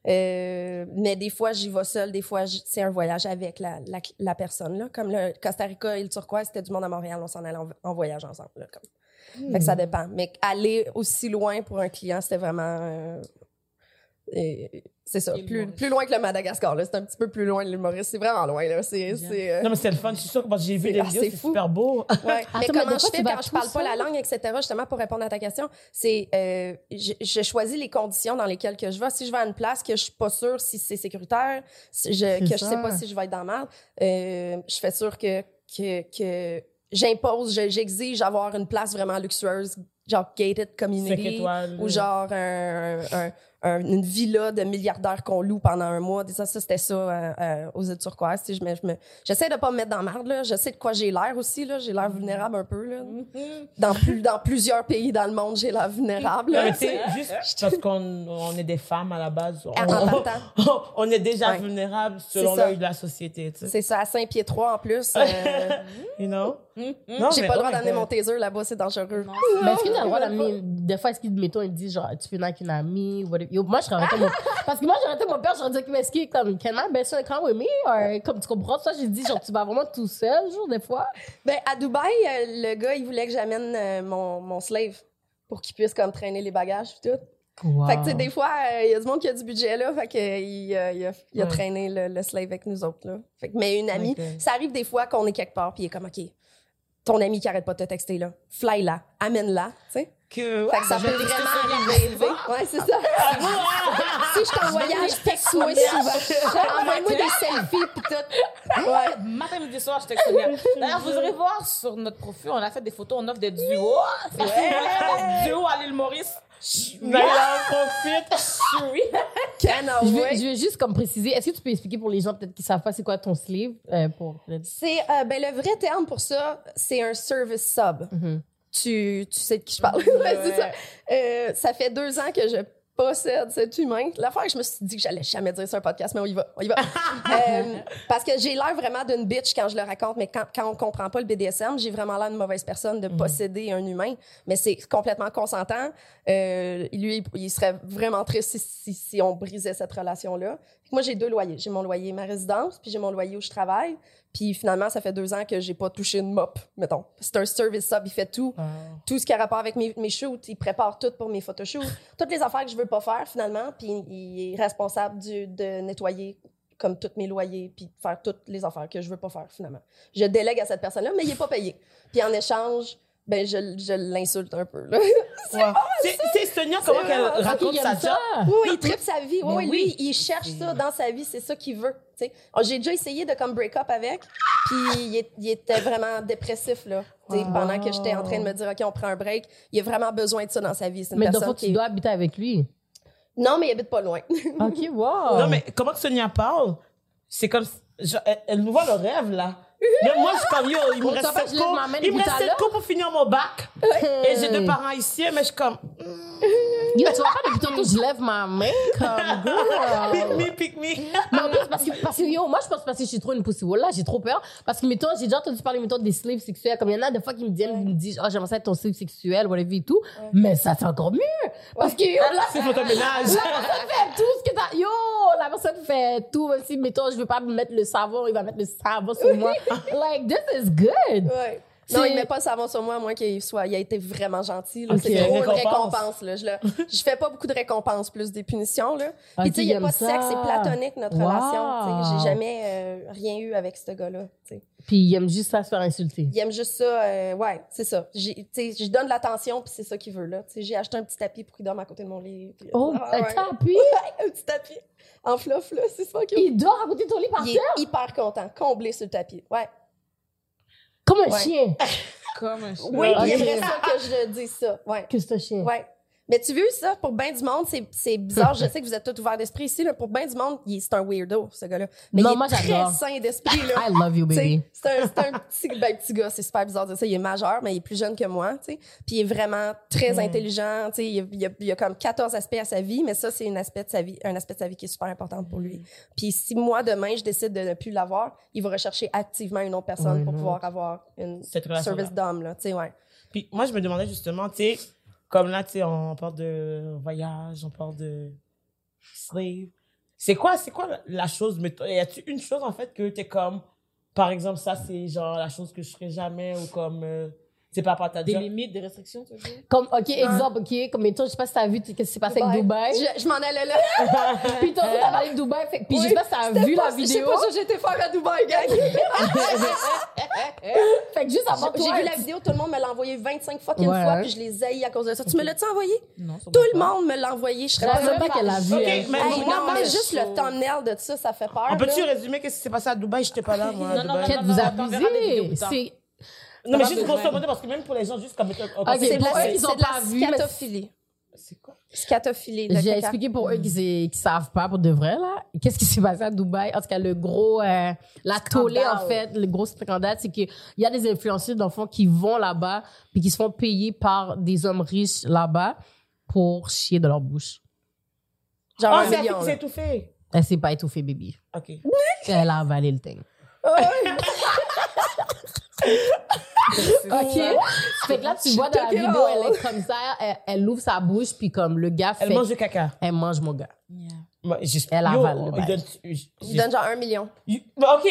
Euh, mais des fois j'y vais seule, des fois c'est un voyage avec la, la, la personne là. Comme le Costa Rica et le Turquoise, c'était du monde à Montréal, on s'en allait en, en voyage ensemble. Là, comme. Fait que ça dépend. Mais aller aussi loin pour un client, c'était vraiment. euh, euh, c'est ça. Plus, plus loin que le Madagascar. là. C'est un petit peu plus loin Maurice. C'est vraiment loin. Là. C'est, c'est, euh, Non, mais c'est le fun, je suis sûre que parce que j'ai vu C'est- des ah, vidéos, c'est c'est super beau. ouais. mais Attends, mais comment je fais quand je parle pas la langue, etc., justement, pour répondre à ta question, c'est euh, je, je choisis les conditions dans lesquelles que je vais. Si je vais à une place que je suis pas sûre si c'est sécuritaire, si je, C'est que je sais pas si je vais être dans le mal, euh, je fais sûr que, que, que j'impose, je- j'exige avoir une place vraiment luxueuse, genre gated Cinq community. étoiles. Ou genre un, un- un- une villa de milliardaires qu'on loue pendant un mois. Ça, ça c'était ça euh, euh, aux îles turquoises. Je me- je me- J'essaie de pas me mettre dans la merde. Là. Je sais de quoi j'ai l'air aussi. là. J'ai l'air vulnérable un peu. Là. Dans, plus, dans plusieurs pays dans le monde, j'ai l'air vulnérable. Là, mais juste parce qu'on on est des femmes à la base, on, on est déjà Ouais. vulnérables selon l'œil de la société, tu sais. C'est ça, à Saint-Pied-Trois en plus. euh, You know? Non, j'ai pas le droit d'amener mon taser là-bas, c'est dangereux. Mais est-ce tu as le droit d'amener. Des fois, est-ce qu'ils, mettons, ils disent genre, tu peux venir avec une amie, whatever. Yo, moi, je arrêté mon. Parce que moi, été mon père, j'aurais dit, mais est-ce que, comme, can my best friend come with me? Or, comme tu comprends? Ça, j'ai dit, genre, tu vas vraiment tout seul, genre, des fois. Ben, à Dubaï, euh, le gars, il voulait que j'amène euh, mon, mon slave pour qu'il puisse comme traîner les bagages et tout. Wow. Fait que, tu sais, des fois, euh, il y a du monde qui a du budget, là. Fait que, il, il a, il a Ouais. traîné le, le slave avec nous autres, là. Fait que, mais une amie, Ok. ça arrive des fois qu'on est quelque part, puis il est comme, OK, ton ami qui arrête pas de te texter, là, fly-la, amène-la, tu sais. Que, Fait que ça je peut vraiment arriver. Ouais, c'est ça. si je suis en voyage, texte-moi souvent. Envoie-moi des selfies, puis tout. Ouais. Matin, midi, soir, je texte. D'ailleurs, vous irez voir sur notre profil, on a fait des photos, on offre des duos. Des duos à l'île Maurice. D'ailleurs, profite. Oui. Cannot Je veux, wait? je veux juste comme préciser, est-ce que tu peux expliquer pour les gens peut-être qui savent pas c'est quoi ton sleeve euh, pour C'est, euh, ben, le vrai terme pour ça, c'est un service sub. Mhm. tu, tu sais de qui je parle. Ouais, c'est ça. Euh, ça fait deux ans que je possède cet humain. L'affaire, je me suis dit que j'allais jamais dire sur un podcast, mais on y va. On y va. Euh, parce que j'ai l'air vraiment d'une bitch quand je le raconte, mais quand, quand on comprend pas le BDSM, j'ai vraiment l'air d'une mauvaise personne de posséder un humain. Mais c'est complètement consentant. Euh, lui, il, il serait vraiment triste si, si, si on brisait cette relation-là. Moi, j'ai deux loyers. J'ai mon loyer ma résidence, puis j'ai mon loyer où je travaille. Puis finalement, ça fait deux ans que j'ai pas touché une mop, mettons. C'est un service sub, il fait tout tout ce qui a rapport avec mes, mes shoots, il prépare tout pour mes photoshoots. Toutes les affaires que je veux pas faire, finalement, puis il est responsable du, de nettoyer comme tous mes loyers, puis de faire toutes les affaires que je veux pas faire, finalement. Je délègue à cette personne-là, mais il est pas payé. Puis en échange, ben, je, je l'insulte un peu, là. Ouais. C'est Sonia, comment qu'elle raconte sa ça. Oui, oui, il tripe sa vie. Oui, oui, lui, il cherche ça dans sa vie. C'est ça qu'il veut. tu sais. Oh, J'ai déjà essayé de comme break up avec, puis il, est- il était vraiment dépressif là. Pendant que j'étais en train de me dire ok, on prend un break, il a vraiment besoin de ça dans sa vie. C'est une Mais donc, personne faut que qui tu dois habiter avec lui. Non, mais il habite pas loin. OK, wow. Non, mais comment que Sonia parle, c'est comme. genre, elle, elle nous voit le rêve, là. Mais moi, je suis comme, yo, il me reste sept cours. Il me reste sept cours pour finir mon bac. Et j'ai deux parents ici, mais je suis comme. Yo, tu vois pas, depuis tantôt, je lève ma main comme girl. Pick me, pick me. Mais en plus, parce que, parce que, yo, moi, je pense parce que je suis trop une pussy là, j'ai trop peur. Parce que, mettons, j'ai déjà entendu parler, mettons, des slaves sexuels. Comme il y en a des fois qui me disent, ils me disent, oh, j'aimerais ça être ton slave sexuel, whatever et tout. Mais ça, c'est encore mieux. Parce que, yo, là, C'est photoménage. la personne fait tout ce que t'as. Yo, la personne fait tout. Même si, mettons, je veux pas me mettre le savon, il va mettre le savon sur moi. Like, this is good. Ouais. Non, il met pas le savon sur moi, à moins qu'il soit, il a été vraiment gentil. Là. Ok. C'est trop une Récompense. récompense. Là. Je, je fais pas beaucoup de récompenses, plus des punitions. Là. Puis Ok, tu sais, il y a pas de sexe, c'est platonique notre Wow. relation. J'ai jamais euh, rien eu avec ce gars-là. Puis, il aime juste ça se faire insulter. Il aime juste ça. euh, ouais, c'est ça. Je donne de l'attention, puis c'est ça qu'il veut. là. J'ai acheté un petit tapis pour qu'il dorme à côté de mon lit. puis- Oh, Ah, ouais. t'as appuyé. un petit tapis en fluff, là. C'est ça qu'il Il dort à côté de ton lit par Il terre? est hyper content, comblé sur le tapis. Ouais. Comme un Ouais. chien. Comme un chien. Oui, Ok. il aimerait ça que je dise ça. Ouais. Que c'est un chien. Ouais. Mais tu veux ça, pour bien du monde, c'est, c'est bizarre. Je sais que vous êtes tous ouverts d'esprit ici. Là. Pour bien du monde, il est- c'est un weirdo, ce gars-là. Mais Non, il est moi, très j'adore. sain d'esprit. Là. I love you, baby. C'est un, c'est un petit, ben, petit gars, c'est super bizarre de dire ça. Il est majeur, mais il est plus jeune que moi. tu sais. Puis il est vraiment très Mm. intelligent. tu sais. Il, y a, il, y a, il y a comme 14 aspects à sa vie, mais ça, c'est un aspect de sa vie, un aspect de sa vie qui est super important pour lui. Puis si moi, demain, je décide de ne plus l'avoir, il va rechercher activement une autre personne pour pouvoir avoir une Cette service d'homme. Là, tu sais, ouais. Puis moi, je me demandais justement, tu sais, comme là, tu sais, on parle de voyage, on parle de slave. C'est quoi, c'est quoi la- chose, mais y a-tu une chose en fait que t'es comme, par exemple, ça c'est genre la chose que je ferais jamais ou comme, euh, c'est pas par ta Des job. limites, des restrictions, tu veux dire? Comme, OK, exemple, OK, comme mettons, je sais pas si t'as vu, qu'est-ce qui s'est passé avec Dubaï. Je, je m'en allais là. Puis tantôt, t'as parlé de Dubaï, fait, puis je sais pas si t'as vu pas- la Je sais vidéo. pas j'ai été faire à Dubaï, gang. Fait que juste avant J'ai toi, vu la vidéo, tout le monde me l'a envoyé 25 fucking Ouais. fois, puis je les haïs à cause de ça. Tu me l'as-tu envoyé? Non, ça Tout le pas. monde me l'a envoyé. Je serais pas qu'elle a vu. Non, mais juste le thumbnail de ça, ça fait peur. On peut-tu résumer qu'est-ce qui s'est passé à Dubaï? J'étais pas là, moi. à Non, non, vous abusez. Non, mais juste grosso modo, parce que même pour les gens, juste comme. Ok, C'est de pour la, eux qui sont c'est de la pas vus, mais- scatophilie. C'est quoi? Scatophilie. de j'ai expliqué pour eux qui, sait- qui savent pas pour de vrai, là. Qu'est-ce qui s'est passé à Dubaï? En tout cas, le gros, euh, la tollée, en fait, le gros scandale, c'est qu'il y a des influenceurs d'enfants qui vont là-bas puis qui se font payer par des hommes riches là-bas pour chier de leur bouche. Genre Oh, c'est million. c'est là. étouffé. Elle s'est pas étouffée, baby. Ok. Elle a avalé le thing. OK? Fait que là, tu vois dans la vidéo, elle est comme ça, elle, elle ouvre sa bouche, puis comme le gars fait... Elle mange du caca. Elle mange, mon gars. Yeah. Moi, j'es- Elle Yo, avale le il bail. donne- j- Il donne genre un million. j- Bah, Ok.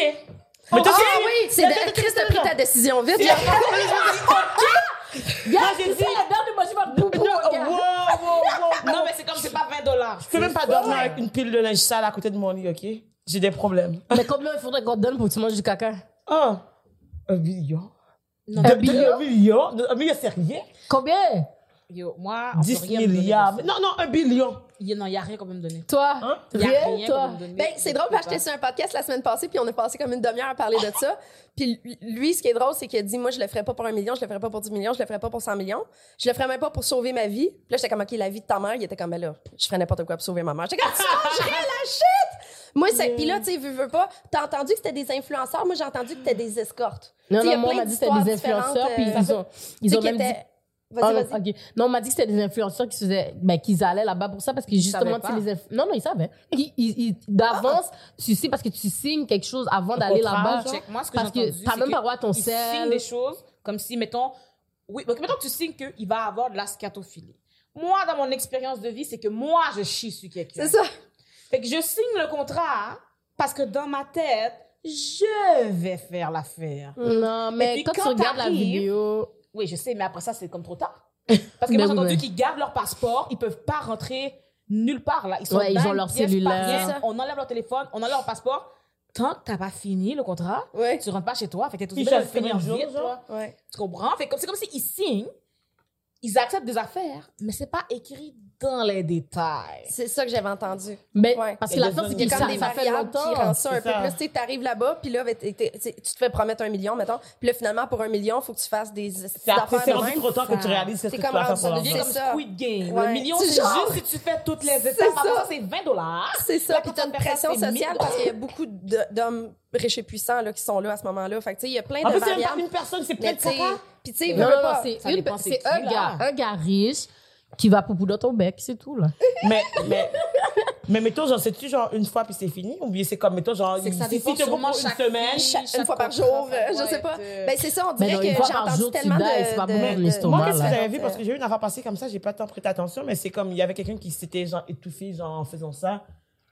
Mais toi, Ah c'est- oui, c'est de Chris a pris ta décision vite. là. Gars, j'ai c'est dit- ça, la dame de manger votre boubou, Non, mon gars. wow, wow, wow, Non, mais c'est comme c'est pas 20 dollars. Je peux même pas dormir avec une pile de linge sale à côté de mon lit, ok? J'ai des problèmes. Mais combien il faudrait qu'on te donne pour que tu manges du caca? Oh, un million? Non, Un de- billion? Un million? Un million, c'est rien. Combien? Yo, moi, on peut 10 rien me donner milliards. ça. Non, non, un billion. Il a- n'y a rien qu'on peut me donner. Toi? Hein? Il y a Rien, rien toi? me donner. Ben, c'est drôle, parce que j'étais sur un podcast la semaine passée, puis on a passé comme une demi-heure à parler de ça. Puis lui- ce qui est drôle, c'est qu'il a dit, moi, je le ferais pas pour un million, je le ferais pas pour 10 millions, je le ferais pas pour 100 millions. Je le ferais même pas pour sauver ma vie. Puis là, j'étais comme, OK, la vie de ta mère, il était comme, ben là, je ferais n'importe quoi pour sauver ma mère. J'étais comme, tu mangerais la shit! Moi, c'est, puis là, tu sais, veux, veux pas, t'as entendu que c'était des influenceurs, moi, j'ai entendu que c'était des escortes. Non, Tu sais, il y non, a moi, on plein m'a dit que c'était des influenceurs, puis différentes, ils ont, euh, ils tu ont même dit... Ah, vas-y. ok. Non, on m'a dit que c'était des influenceurs qui, se faisaient, ben, qu'ils allaient là-bas pour ça parce que justement, tu les inf- non, non, ils savaient. Ils, ils- ils- d'avance, tu sais, parce que tu signes quelque chose avant d'aller là-bas. genre? Check, moi, ce que Parce que t'as même pas droit à ton sel. signent des choses comme si, mettons, oui, donc mettons que tu signes qu'il va avoir de la scatophilie. Moi, dans mon expérience de vie, c'est que moi, je chie sur quelqu'un. C'est ça. Fait que je signe le contrat parce que dans ma tête, je vais faire l'affaire. Non, mais puis quand, tu quand regardes la vidéo, Oui, je sais, mais après ça, c'est comme trop tard. Parce que Ben moi, j'ai oui, entendu qu'ils gardent leur passeport, ils peuvent pas rentrer nulle part, là. Ils sont Ouais, ils dans ont leur cellulaire. On enlève leur téléphone, on enlève leur passeport. Tant que t'as pas fini le contrat, Ouais. tu rentres pas chez toi. Fait que t'es Ils obligé de finir de vite, jours, toi. Ouais. Tu comprends? Fait comme, c'est comme s'ils signent, ils acceptent des affaires, mais c'est pas écrit dans les détails. C'est ça que j'avais entendu. mais, Ouais. parce que Il la force, c'est Il ça, comme des ça fait variables qui longtemps. rendent ça un peu ça. plus. Tu sais, t'arrives là-bas, puis là, ben, tu te fais promettre un million, mettons. Puis là, finalement, pour un million, faut que tu fasses des C'est après, rendu trop tard que tu réalises que C'est tu comme vas faire Ça devient comme ça. Squid Game. Le million, C'est juste si tu fais toutes les étapes. Ça. ça, c'est 20 dollars. C'est ça. Puis t'as une ça, pression sociale 1000 parce qu'il y a beaucoup d'hommes riches et puissants là, qui sont là à ce moment-là. Fait que, tu sais, il y a plein En de plus, c'est même pas variables. une personne, c'est sais, caca. puis tu sais, c'est Ça un gars, un gars riche Qui va poupou dans ton bec, c'est tout, là. Mais, mais, mais mettons, genre, c'est-tu genre une fois puis c'est fini? Ou bien c'est comme, mettons, genre, C'est que ça si, dépend sûrement pour une chaque semaine. fille, Chaque- chaque une fois par jour, euh, je sais pas. euh, Ben, c'est ça, on dirait non, que j'ai entendu jour, tu tellement de... c'est pas de- pour de- l'estomac. Moi, qu'est-ce que là. j'avais vu? Parce que j'ai eu une affaire passée comme ça, j'ai pas tant prêté attention, mais c'est comme, il y avait quelqu'un qui s'était, genre, étouffé, genre, en faisant ça.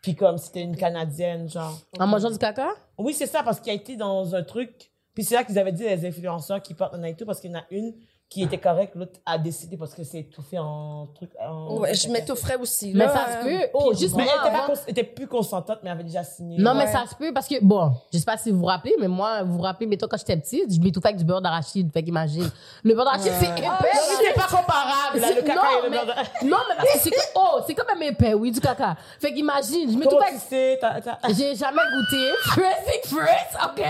Puis comme, c'était une Canadienne, genre. En mangeant du caca? Oui, c'est ça, parce qu'il a été dans un truc. Puis c'est là qu'ils avaient dit les influenceurs qui portent un tout, parce qu'il y en a une qui était correcte, l'autre a décidé parce que c'est étouffé en truc. En... Ouais, je m'étoufferais aussi. Mais là. ça se peut. Oh, juste Mais moi, elle était, pas cons- était plus consentante, mais elle avait déjà signé. Non, mais ça se peut parce que, bon, je sais pas si vous vous rappelez, mais moi, vous vous rappelez, mettons, quand j'étais petite, je m'étouffais avec du beurre d'arachide. Fait qu'imagine. Le beurre d'arachide, c'est épais. Mais c'est pas comparable, là, le caca non, et le mais, beurre de- non, mais parce que c'est oh, c'est quand même épais, oui, du caca. Fait qu'imagine, je tu avec J'ai jamais goûté. Fresh, fresh, OK?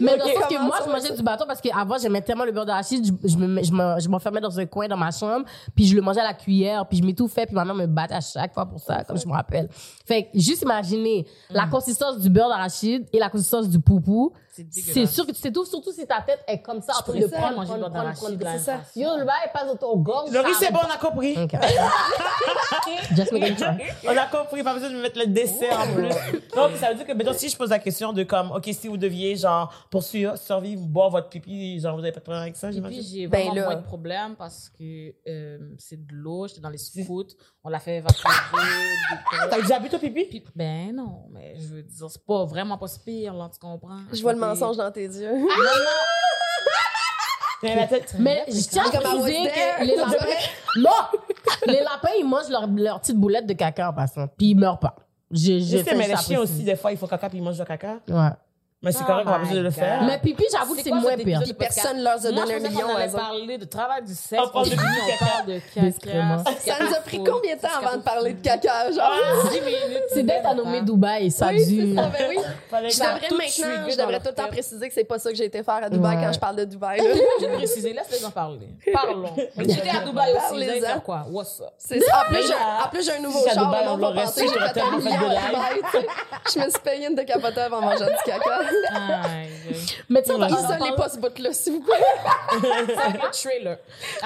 Mais dans le sens que moi, je mangeais du bâton parce qu'avant, j'aimais tellement le beurre d'arachide, je, je me, je me- je m'enfermais dans un coin dans ma chambre, puis je le mangeais à la cuillère, puis je m'étouffais, puis ma mère me battait à chaque fois pour ça, comme je me rappelle. Fait juste imaginer la consistance du beurre d'arachide et la consistance du poupou. C'est sûr que tu t'étouffes, surtout si ta tête est comme ça, en train de préfère prendre, manger prendre, prendre, prendre. ça. Yo, le bail passe dans ton gorge. Le riz, ça c'est bon, on a compris. OK. Just make it try. On a compris, pas besoin de me mettre le dessert en plus. Donc, ça veut dire que, mettons, si je pose la question de comme, OK, si vous deviez, genre, pour sur- survivre, boire votre pipi, genre, vous avez pas de problème avec ça, j'imagine? j'ai Ben vraiment moins de problèmes parce que euh, c'est de l'eau, j'étais dans les scouts, on l'a fait des T'as déjà bu ton pipi? Ben non, mais je veux dire, c'est pas vraiment pas si pire, là, tu comprends? Je vois le Fait que- mensonge dans tes yeux. Mais la tête. Mais je tiens à préciser there. que les lapins, non, les lapins, ils mangent leur, leur petite boulette de caca en passant, puis ils meurent pas. Je sais, mais les chiens aussi, des fois, ils font caca puis ils mangent le caca. Ouais. Mais c'est Oh correct, on va my besoin de le God. faire. Mais pipi, j'avoue que c'est moins pire. Personne leur a Moi, donné je un million, autres. parler de travail du sexe. On parle de on caca. Ça nous a pris combien de temps avant de parler de caca, genre? 10 minutes. C'est d'être à nommer Dubaï, ça Oui, dure. c'est ça, ben oui. Fallait Je que- devrais tout maintenant, je devrais tout le temps préciser que c'est pas ça que j'ai été faire à Dubaï quand je parle de Dubaï. là. J'ai précisé, laisse-les en parler. Parlons. J'étais à Dubaï aussi, vous quoi? What's up? C'est ça. En plus, j'ai un nouveau char, on va penser que j'ai fait un million à. Dubaï. Je me suis payé une décapoteur en mangeant du caca. Mais tu sais, on va- on Isolez pas ce bout-là, s'il vous plaît. C'est avec le trailer.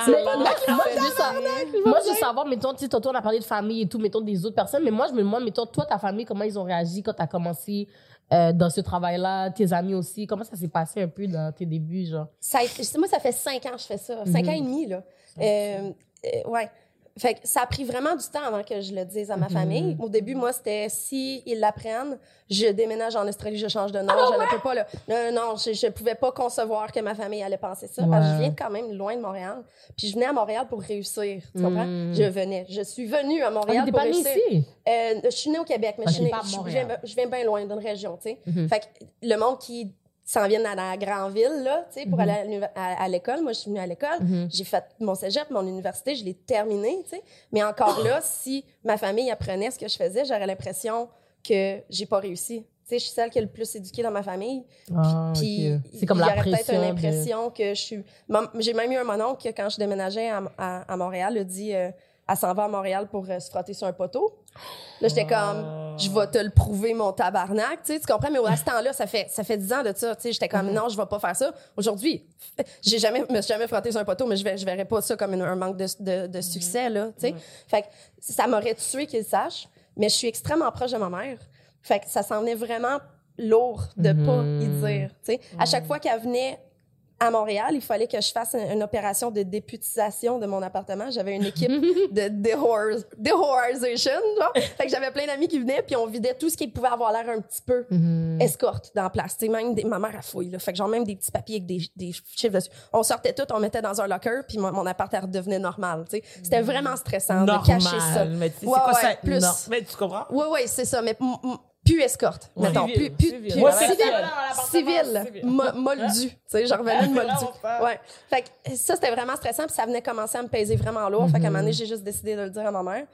Mais Ah, moi, moi, je veux savoir, moi, je veux savoir, mettons, tu sais, on a parlé de famille et tout, mettons, des autres personnes, mais moi, je me demande, mettons, toi, ta famille, comment ils ont réagi quand tu as commencé euh, dans ce travail-là, tes amis aussi, comment ça s'est passé un peu dans tes débuts, genre? Ça moi, ça fait cinq ans que je fais ça. Cinq ans et demi, là. Euh, euh, ouais. Fait que ça a pris vraiment du temps avant que je le dise à ma famille. Au début, moi, c'était si ils l'apprennent, je déménage en Australie, je change de nom, je ne peux pas. Là. Non, non, je, je pouvais pas concevoir que ma famille allait penser ça. Parce que je viens quand même loin de Montréal. Puis je venais à Montréal pour réussir. Tu comprends? Je venais. Je suis venue à Ah, Montréal pour réussir. ici? Euh, je suis née au Québec, mais je, suis née- je, Montréal. viens, je viens bien loin d'une région, tu sais. Mhm. Fait que le monde qui s'en vient à la grande ville, là, tu sais, pour aller à l'univ- à, à l'école. Moi, je suis venue à l'école. J'ai fait mon cégep, mon université, je l'ai terminé, tu sais. Mais encore là, si ma famille apprenait ce que je faisais, j'aurais l'impression que j'ai pas réussi. Tu sais, je suis celle qui est le plus éduquée dans ma famille. Ah, Puis ok. C'est comme la peut-être une impression que je suis. Mon- J'ai même eu un mononcle qui, quand je déménageais à Montréal, a dit euh, elle s'en va à Montréal pour euh, se frotter sur un poteau. Là, j'étais comme je vais te le prouver, mon tabarnak. Tu sais, tu comprends? Mais à ce temps-là, ça fait, ça fait 10 ans de ça. Tu sais, j'étais comme non, je vais pas faire ça. Aujourd'hui, j'ai jamais, me suis jamais frotté sur un poteau, mais je, vais, je verrais pas ça comme une- un manque de, de, de succès, là. Tu sais. Fait que ça m'aurait tué qu'il sache, mais je suis extrêmement proche de ma mère. Fait que ça s'en venait vraiment lourd de pas y dire. tu sais. À chaque fois qu'elle venait à Montréal, il fallait que je fasse une, opération de députisation de mon appartement. J'avais une équipe de déhor- déhorisation, genre. Fait que j'avais plein d'amis qui venaient, puis on vidait tout ce qui pouvait avoir l'air un petit peu escorte dans la place. Tu sais, même des- ma mère a fouille, là. Fait que genre même des petits papiers avec des, des chiffres dessus. On sortait tout, on mettait dans un locker, puis mon, mon appart redevenait normal. C'était vraiment stressant de cacher ça. Mais c'est Ouais, quoi ouais, ça? plus. Non. Mais tu comprends? Oui, oui, c'est ça, mais plus escorte, mettons. Civil, Plus, plus, civil. Moldu. Tu sais, j'en revenais de moldu. Ouais. Fait que ça, c'était vraiment stressant, puis ça venait commencer à me peser vraiment lourd. Fait qu'à un moment donné, j'ai juste décidé de le dire à ma mère.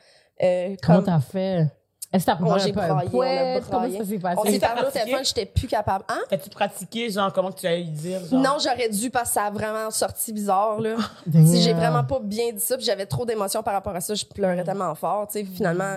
Euh, Comment comme- t'as fait? Est-ce que t'as pris j'ai un peu braillé, on? Comment ça s'est On passé? s'est parlé au téléphone, j'étais plus capable. Hein? As-tu pratiqué, genre, comment que tu allais lui dire? Genre? Non, j'aurais dû parce que ça a vraiment sorti bizarre. Là. Si j'ai vraiment pas bien dit ça, puis j'avais trop d'émotions par rapport à ça, je pleurais tellement fort. Tu sais, finalement,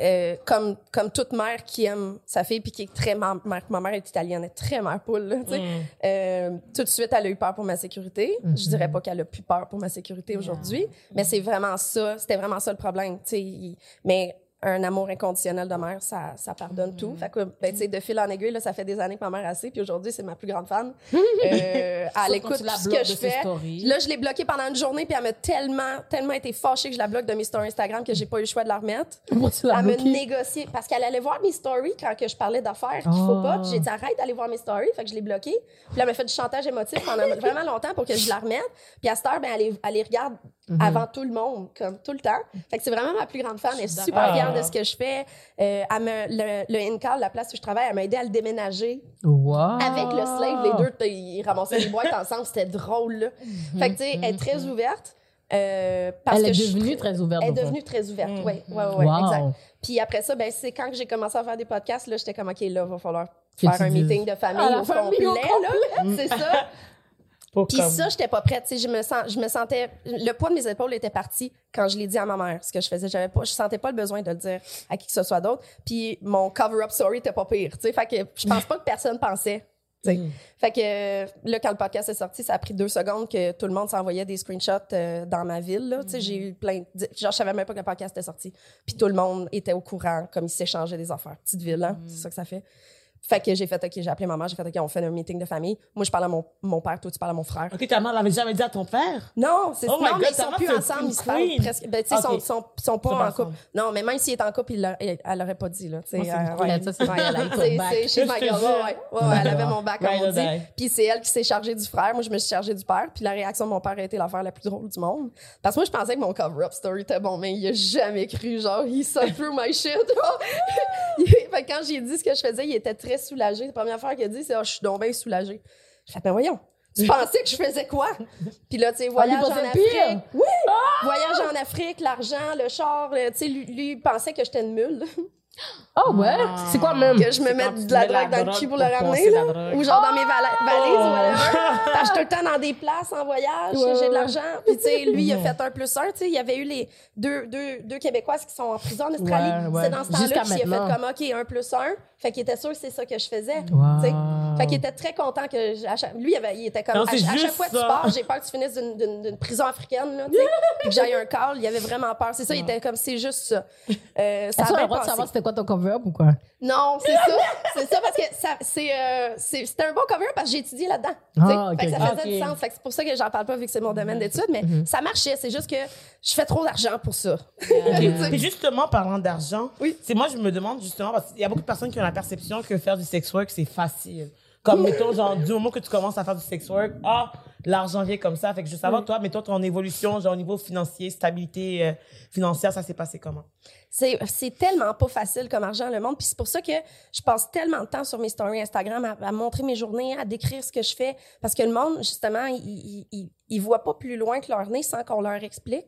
euh, comme comme toute mère qui aime sa fille puis qui est très ma mère ma mère est italienne elle est très mère poule là. Mm. Euh, tout de suite elle a eu peur pour ma sécurité je dirais pas qu'elle a plus peur pour ma sécurité aujourd'hui mais c'est vraiment ça c'était vraiment ça le problème tu sais il- mais un amour inconditionnel de mère, ça, ça pardonne tout. Fait que, ben, tu sais, de fil en aiguille, là, ça fait des années que ma mère a assez, puis aujourd'hui, c'est ma plus grande fan. Euh, elle écoute ce que je fais. stories. Là, je l'ai bloquée pendant une journée, puis elle m'a tellement, tellement été fâchée que je la bloque de mes stories Instagram que j'ai pas eu le choix de la remettre. Tu Elle me négocier parce qu'elle allait voir mes stories quand que je parlais d'affaires qu'il faut Oh. pas. Puis j'ai dit arrête d'aller voir mes stories, fait que je l'ai bloquée. Puis là, elle m'a fait du chantage émotif pendant vraiment longtemps pour que je la remette. Puis à cette heure, ben elle, les- elle les regarde Mhm. avant tout le monde, comme tout le temps. Fait que c'est vraiment ma plus grande fan. Elle est super fière de ce que je fais. Euh, elle me, le, le Incal, la place où je travaille, elle m'a aidé à le déménager Wow. avec le slave. Les deux, ils ramassaient les boîtes ensemble. C'était drôle, là. Fait que, tu sais, elle est très ouverte. euh, parce Elle est que devenue très- très ouverte. elle est devenue très ouverte, Mm. oui. Ouais, ouais, ouais, Wow. exact. Puis après ça, ben, c'est quand que j'ai commencé à faire des podcasts, là, j'étais comme, OK, là, va falloir Que faire un meeting de famille Ah, au famille au complet, là. C'est ça. Pour Puis comme- ça, j'étais pas prête. Je me sens, je me sentais, le poids de mes épaules était parti quand je l'ai dit à ma mère, ce que je faisais. J'avais pas, je sentais pas le besoin de le dire à qui que ce soit d'autre. Puis mon cover-up story était pas pire. Fait que je pense pas que personne pensait. Mm. Fait que là, quand le podcast est sorti, ça a pris deux secondes que tout le monde s'envoyait des screenshots euh, dans ma ville. Là. Sais, J'ai eu plein de... Genre, je savais même pas que le podcast était sorti. Puis tout le monde était au courant, comme ils s'échangeaient des affaires. Petite ville, hein? c'est ça que ça fait. Fait que j'ai fait, OK, j'ai appelé maman, j'ai fait, OK, on fait un meeting de famille. Moi, je parle à mon, mon père, toi, tu parles à mon frère. Ok, ta mère l'avait jamais dit à ton père? Non, c'est Oh my non, God, mais ils sont plus ensemble, ils se parlent presque. Ben, tu sais, ils Ok. sont, sont, sont pas en couple. Non, mais même s'il est en couple, il elle, elle aurait pas dit, là. tu sais, euh, queen. ouais. Ça, c'est Ouais, elle a chez gueule, jure. ouais, ouais, ouais, elle avait mon bac, comme on dit. Puis c'est elle qui s'est chargée du frère. Moi, je me suis chargée du père. Puis la réaction de mon père a été l'affaire la plus drôle du monde. Parce que moi, je pensais que mon cover-up story était bon, mais il a jamais cru. Genre, he saw through my shit. Il- fait quand j'ai dit ce que je faisais, il était très soulagé. La première fois qu'il a dit, c'est, Ah, je suis donc bien soulagé. Je fais, ben voyons. Tu pensais que je faisais quoi? Puis là, tu sais, voyage en pire. Afrique. Oui! Voyage en Afrique, l'argent, le char. Tu sais, lui, lui, il pensait que j'étais une mule. Oh, ouais? C'est quoi même? que je me mette de la drogue dans le cul pour le ramener, là? Ou genre dans mes vala- valises ou whatever. Parce que tout le temps dans des places en voyage, Ouais, j'ai de l'argent. Puis tu sais, lui, il a fait un plus un. Tu sais, il y avait eu les deux, deux, deux Québécoises qui sont en prison en Australie. Ouais, ouais. C'est dans ce temps-là qu'il a fait comme, OK, un plus un. Fait qu'il était sûr que c'est ça que je faisais. Wow. Tu sais. Fait qu'il était très content que lui il, avait, il était comme Non, à, chaque fois que tu pars j'ai peur que tu finisses d'une- prison africaine là, tu sais. puis que j'aille un call il avait vraiment peur c'est ça il était comme c'est juste ça euh, ça C'était quoi ton cover-up ou quoi? Non, c'est ça. C'est ça parce que ça, c'est, euh, c'est, c'était un bon cover parce que j'ai étudié là-dedans. Ah, ok, Fait que ça faisait du sens. Fait que c'est pour ça que j'en parle pas vu que c'est mon domaine d'études, mais ça marchait. C'est juste que je fais trop d'argent pour ça. Ok. Puis justement, parlant d'argent, Oui. c'est moi, je me demande justement, parce qu'il y a beaucoup de personnes qui ont la perception que faire du sex work, c'est facile. Comme, mettons, genre, du moment que tu commences à faire du sex work, ah, l'argent vient comme ça. Fait que je veux savoir, toi, mettons, ton évolution, genre, au niveau financier, stabilité euh, financière, ça s'est passé comment? C'est, tellement pas facile comme argent, le monde. Puis c'est pour ça que je passe tellement de temps sur mes stories Instagram à, à montrer mes journées, à décrire ce que je fais. Parce que le monde, justement, il, il, il, voit pas plus loin que leur nez sans qu'on leur explique.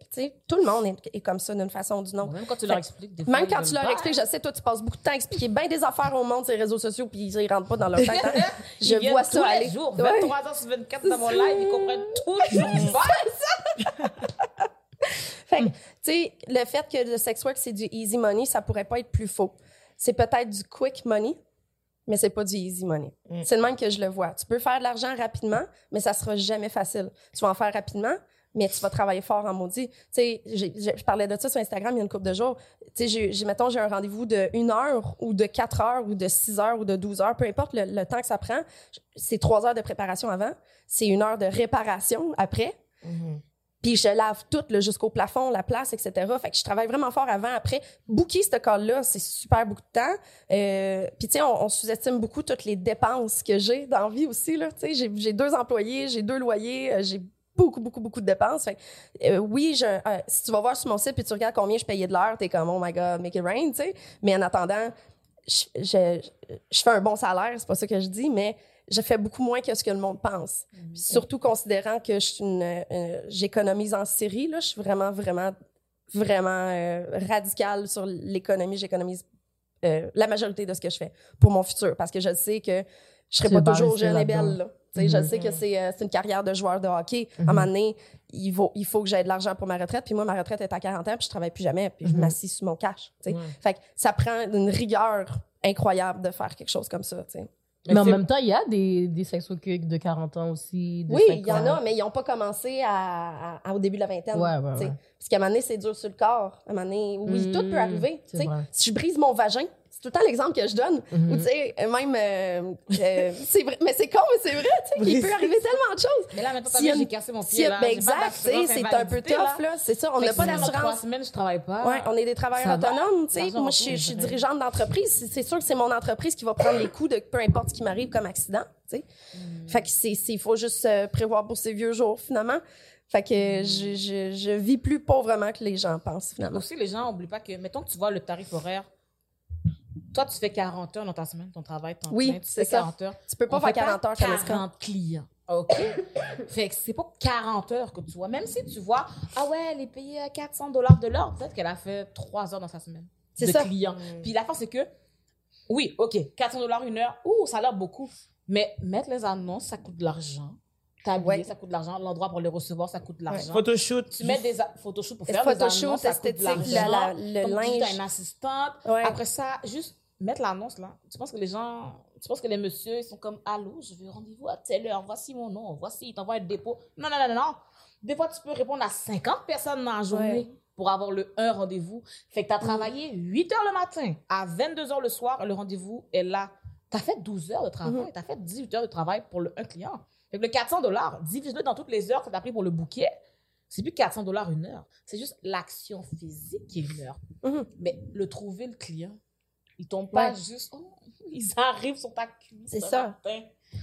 Tout le monde est, est comme ça d'une façon ou d'une autre. Même quand tu leur expliques des fois. Même quand tu leur expliques, je sais, toi, tu passes beaucoup de temps à expliquer bien des affaires au monde, ces réseaux sociaux, puis ils rentrent pas dans leur tête. hein. Je vois tous ça les aller. jours, Ouais. 23 heures sur 24 dans mon live, ils comprennent toujours pas. Fait que, tu sais, le fait que le sex work, c'est du easy money, ça pourrait pas être plus faux. C'est peut-être du quick money, mais c'est pas du easy money. Mm. C'est le même que je le vois. Tu peux faire de l'argent rapidement, mais ça sera jamais facile. Tu vas en faire rapidement, mais tu vas travailler fort en maudit. Tu sais, je parlais de ça sur Instagram il y a une couple de jours. Tu sais, j'ai, mettons, j'ai un rendez-vous de une heure ou de quatre heures ou de six heures ou de 12 heures, peu importe le, le temps que ça prend. C'est trois heures de préparation avant, c'est une heure de réparation après. Puis je lave tout jusqu'au plafond, la place, etc. Fait que je travaille vraiment fort avant, après. Booker ce call-là, c'est super beaucoup de temps. Euh, puis tu sais, on, sous-estime beaucoup toutes les dépenses que j'ai dans la vie aussi. Là. Tu sais, J'ai, deux employés, j'ai deux loyers, euh, j'ai beaucoup, beaucoup, beaucoup de dépenses. Fait euh, oui, je, euh, si tu vas voir sur mon site puis tu regardes combien je payais de l'heure, t'es comme, oh my God, make it rain, tu sais. Mais en attendant, je, je, je fais un bon salaire, c'est pas ça que je dis, mais je fais beaucoup moins que ce que le monde pense. Puis Surtout considérant que je suis une, euh, j'économise en série, là, je suis vraiment, vraiment, vraiment euh, radicale sur l'économie. J'économise euh, la majorité de ce que je fais pour mon futur parce que je sais que je serai Tu pas toujours jeune et belle. Là. Je sais que c'est euh, une carrière de joueur de hockey. À un moment donné, il faut, il faut que j'aie de l'argent pour ma retraite. Puis moi, ma retraite est à 40 ans, puis je travaille plus jamais, puis je m'assis sur mon cash. Fait que ça prend une rigueur incroyable de faire quelque chose comme ça. tu Mais, en même temps, il y a des, des sexo-cucs de 40 ans aussi. de Oui, il y 50 en a, mais ils n'ont pas commencé à, à- à- au début de la vingtaine. Ouais, ouais. Parce qu'à un moment donné, c'est dur sur le corps. À un moment donné, oui, Mm, tout peut arriver. sais. vrai. Si je brise mon vagin, tout le temps l'exemple que je donne. Mm-hmm. Ou tu sais, même, euh, euh, c'est vrai, mais c'est con, mais c'est vrai, tu sais, il peut arriver tellement de choses. Mais là, maintenant, vu, j'ai cassé mon pied, là. ben exact, tu sais, d'assurance c'est un peu tough, là. C'est ça, on n'a pas si pendant trois d'assurance. semaines, je travaille pas. Ouais, on est des travailleurs autonomes, tu sais. Moi, je, suis- dirigeante d'entreprise. C'est c'est sûr que c'est mon entreprise qui va prendre les coups de peu importe ce qui m'arrive comme accident, tu sais. Mm. Fait que c'est, c'est- il faut juste euh, prévoir pour ses vieux jours, finalement. Fait que Mm. je, je, je vis plus pauvrement que les gens pensent, finalement. Aussi, les gens n'oublient pas que, mettons que tu vois le tarif horaire. Toi, tu fais 40 heures dans ta semaine, ton travail, ton Oui, plein, tu c'est fais ça. 40 heures. Tu peux pas On faire fait 40 heures comme escroc. 40 clients. OK? fait que c'est pas 40 heures que tu vois. Même si tu vois, ah ouais, elle est payée à 400 dollars de l'heure, peut-être qu'elle a fait 3 heures dans sa semaine. C'est de ça. clients. Puis la fin, c'est que, oui, OK, 400 dollars une heure, ouh, ça a l'air beaucoup. Mais mettre les annonces, ça coûte de l'argent. T'habiller, Ouais. ça coûte de l'argent. L'endroit pour les recevoir, ça coûte de l'argent. Photoshoot. Tu mets des photoshoots pour faire photoshoot, des annonces, ça coûte de l'argent. la- le Comme tu linge. t'as une assistante. Ouais. Après ça, juste mettre l'annonce là. Tu penses que les gens, tu penses que les messieurs, ils sont comme Allô, je veux rendez-vous à telle heure, voici mon nom, voici, ils t'envoient un dépôt. Non, non, non, non. Des fois, tu peux répondre à 50 personnes dans la journée Ouais. pour avoir le un rendez-vous. Fait que tu as travaillé 8 heures le matin, à 22 heures le soir, le rendez-vous est là. Tu as fait 12 heures de travail, Mhm. tu as fait 18 heures de travail pour le un client. Fait que le 400 dollars, divise-le dans toutes les heures que tu as pris pour le bouquet. C'est plus 400 dollars une heure. C'est juste l'action physique qui est une heure. Mhm. Mais le trouver, le client, ils tombent pas Ouais. juste, oh, ils arrivent sur ta cuisse. C'est ça. matin.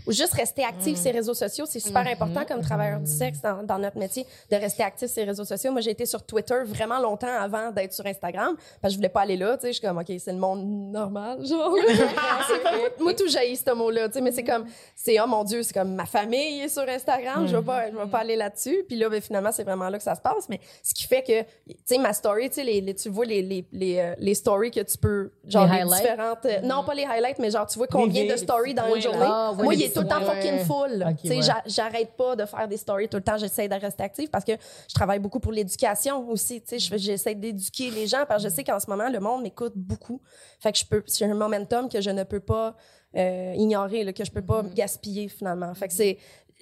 Ou juste rester actif Mm. sur les réseaux sociaux. C'est super Mhm. important comme travailleur du sexe dans, dans notre métier de rester actif sur les réseaux sociaux. Moi, j'ai été sur Twitter vraiment longtemps avant d'être sur Instagram parce que je voulais pas aller là. Tu sais, je suis comme, OK, c'est le monde normal, genre. Pas- moi, tout jaillit ce mot-là. Tu sais, mais c'est comme, c'est, oh mon Dieu, c'est comme ma famille est sur Instagram. Je vais pas, je vais pas aller là-dessus. Puis là, ben, finalement, c'est vraiment là que ça se passe. Mais ce qui fait que, tu sais, ma story, tu sais, les, les- tu vois les, les, les, euh, les stories que tu peux, genre, Les les, différentes, euh, non, pas les highlights, mais genre, tu vois combien de stories dans une journée. Ah, Moi, les il est tout le temps fucking full. Ok, Tu sais, ouais. j'a- j'arrête pas de faire des stories tout le temps. J'essaie de rester active parce que je travaille beaucoup pour l'éducation aussi. J'essaie d'éduquer les gens parce que je sais qu'en ce moment, le monde m'écoute beaucoup. Fait que je peux, c'est un momentum que je ne peux pas euh, ignorer, là, que je peux pas gaspiller finalement. Fait que c'est,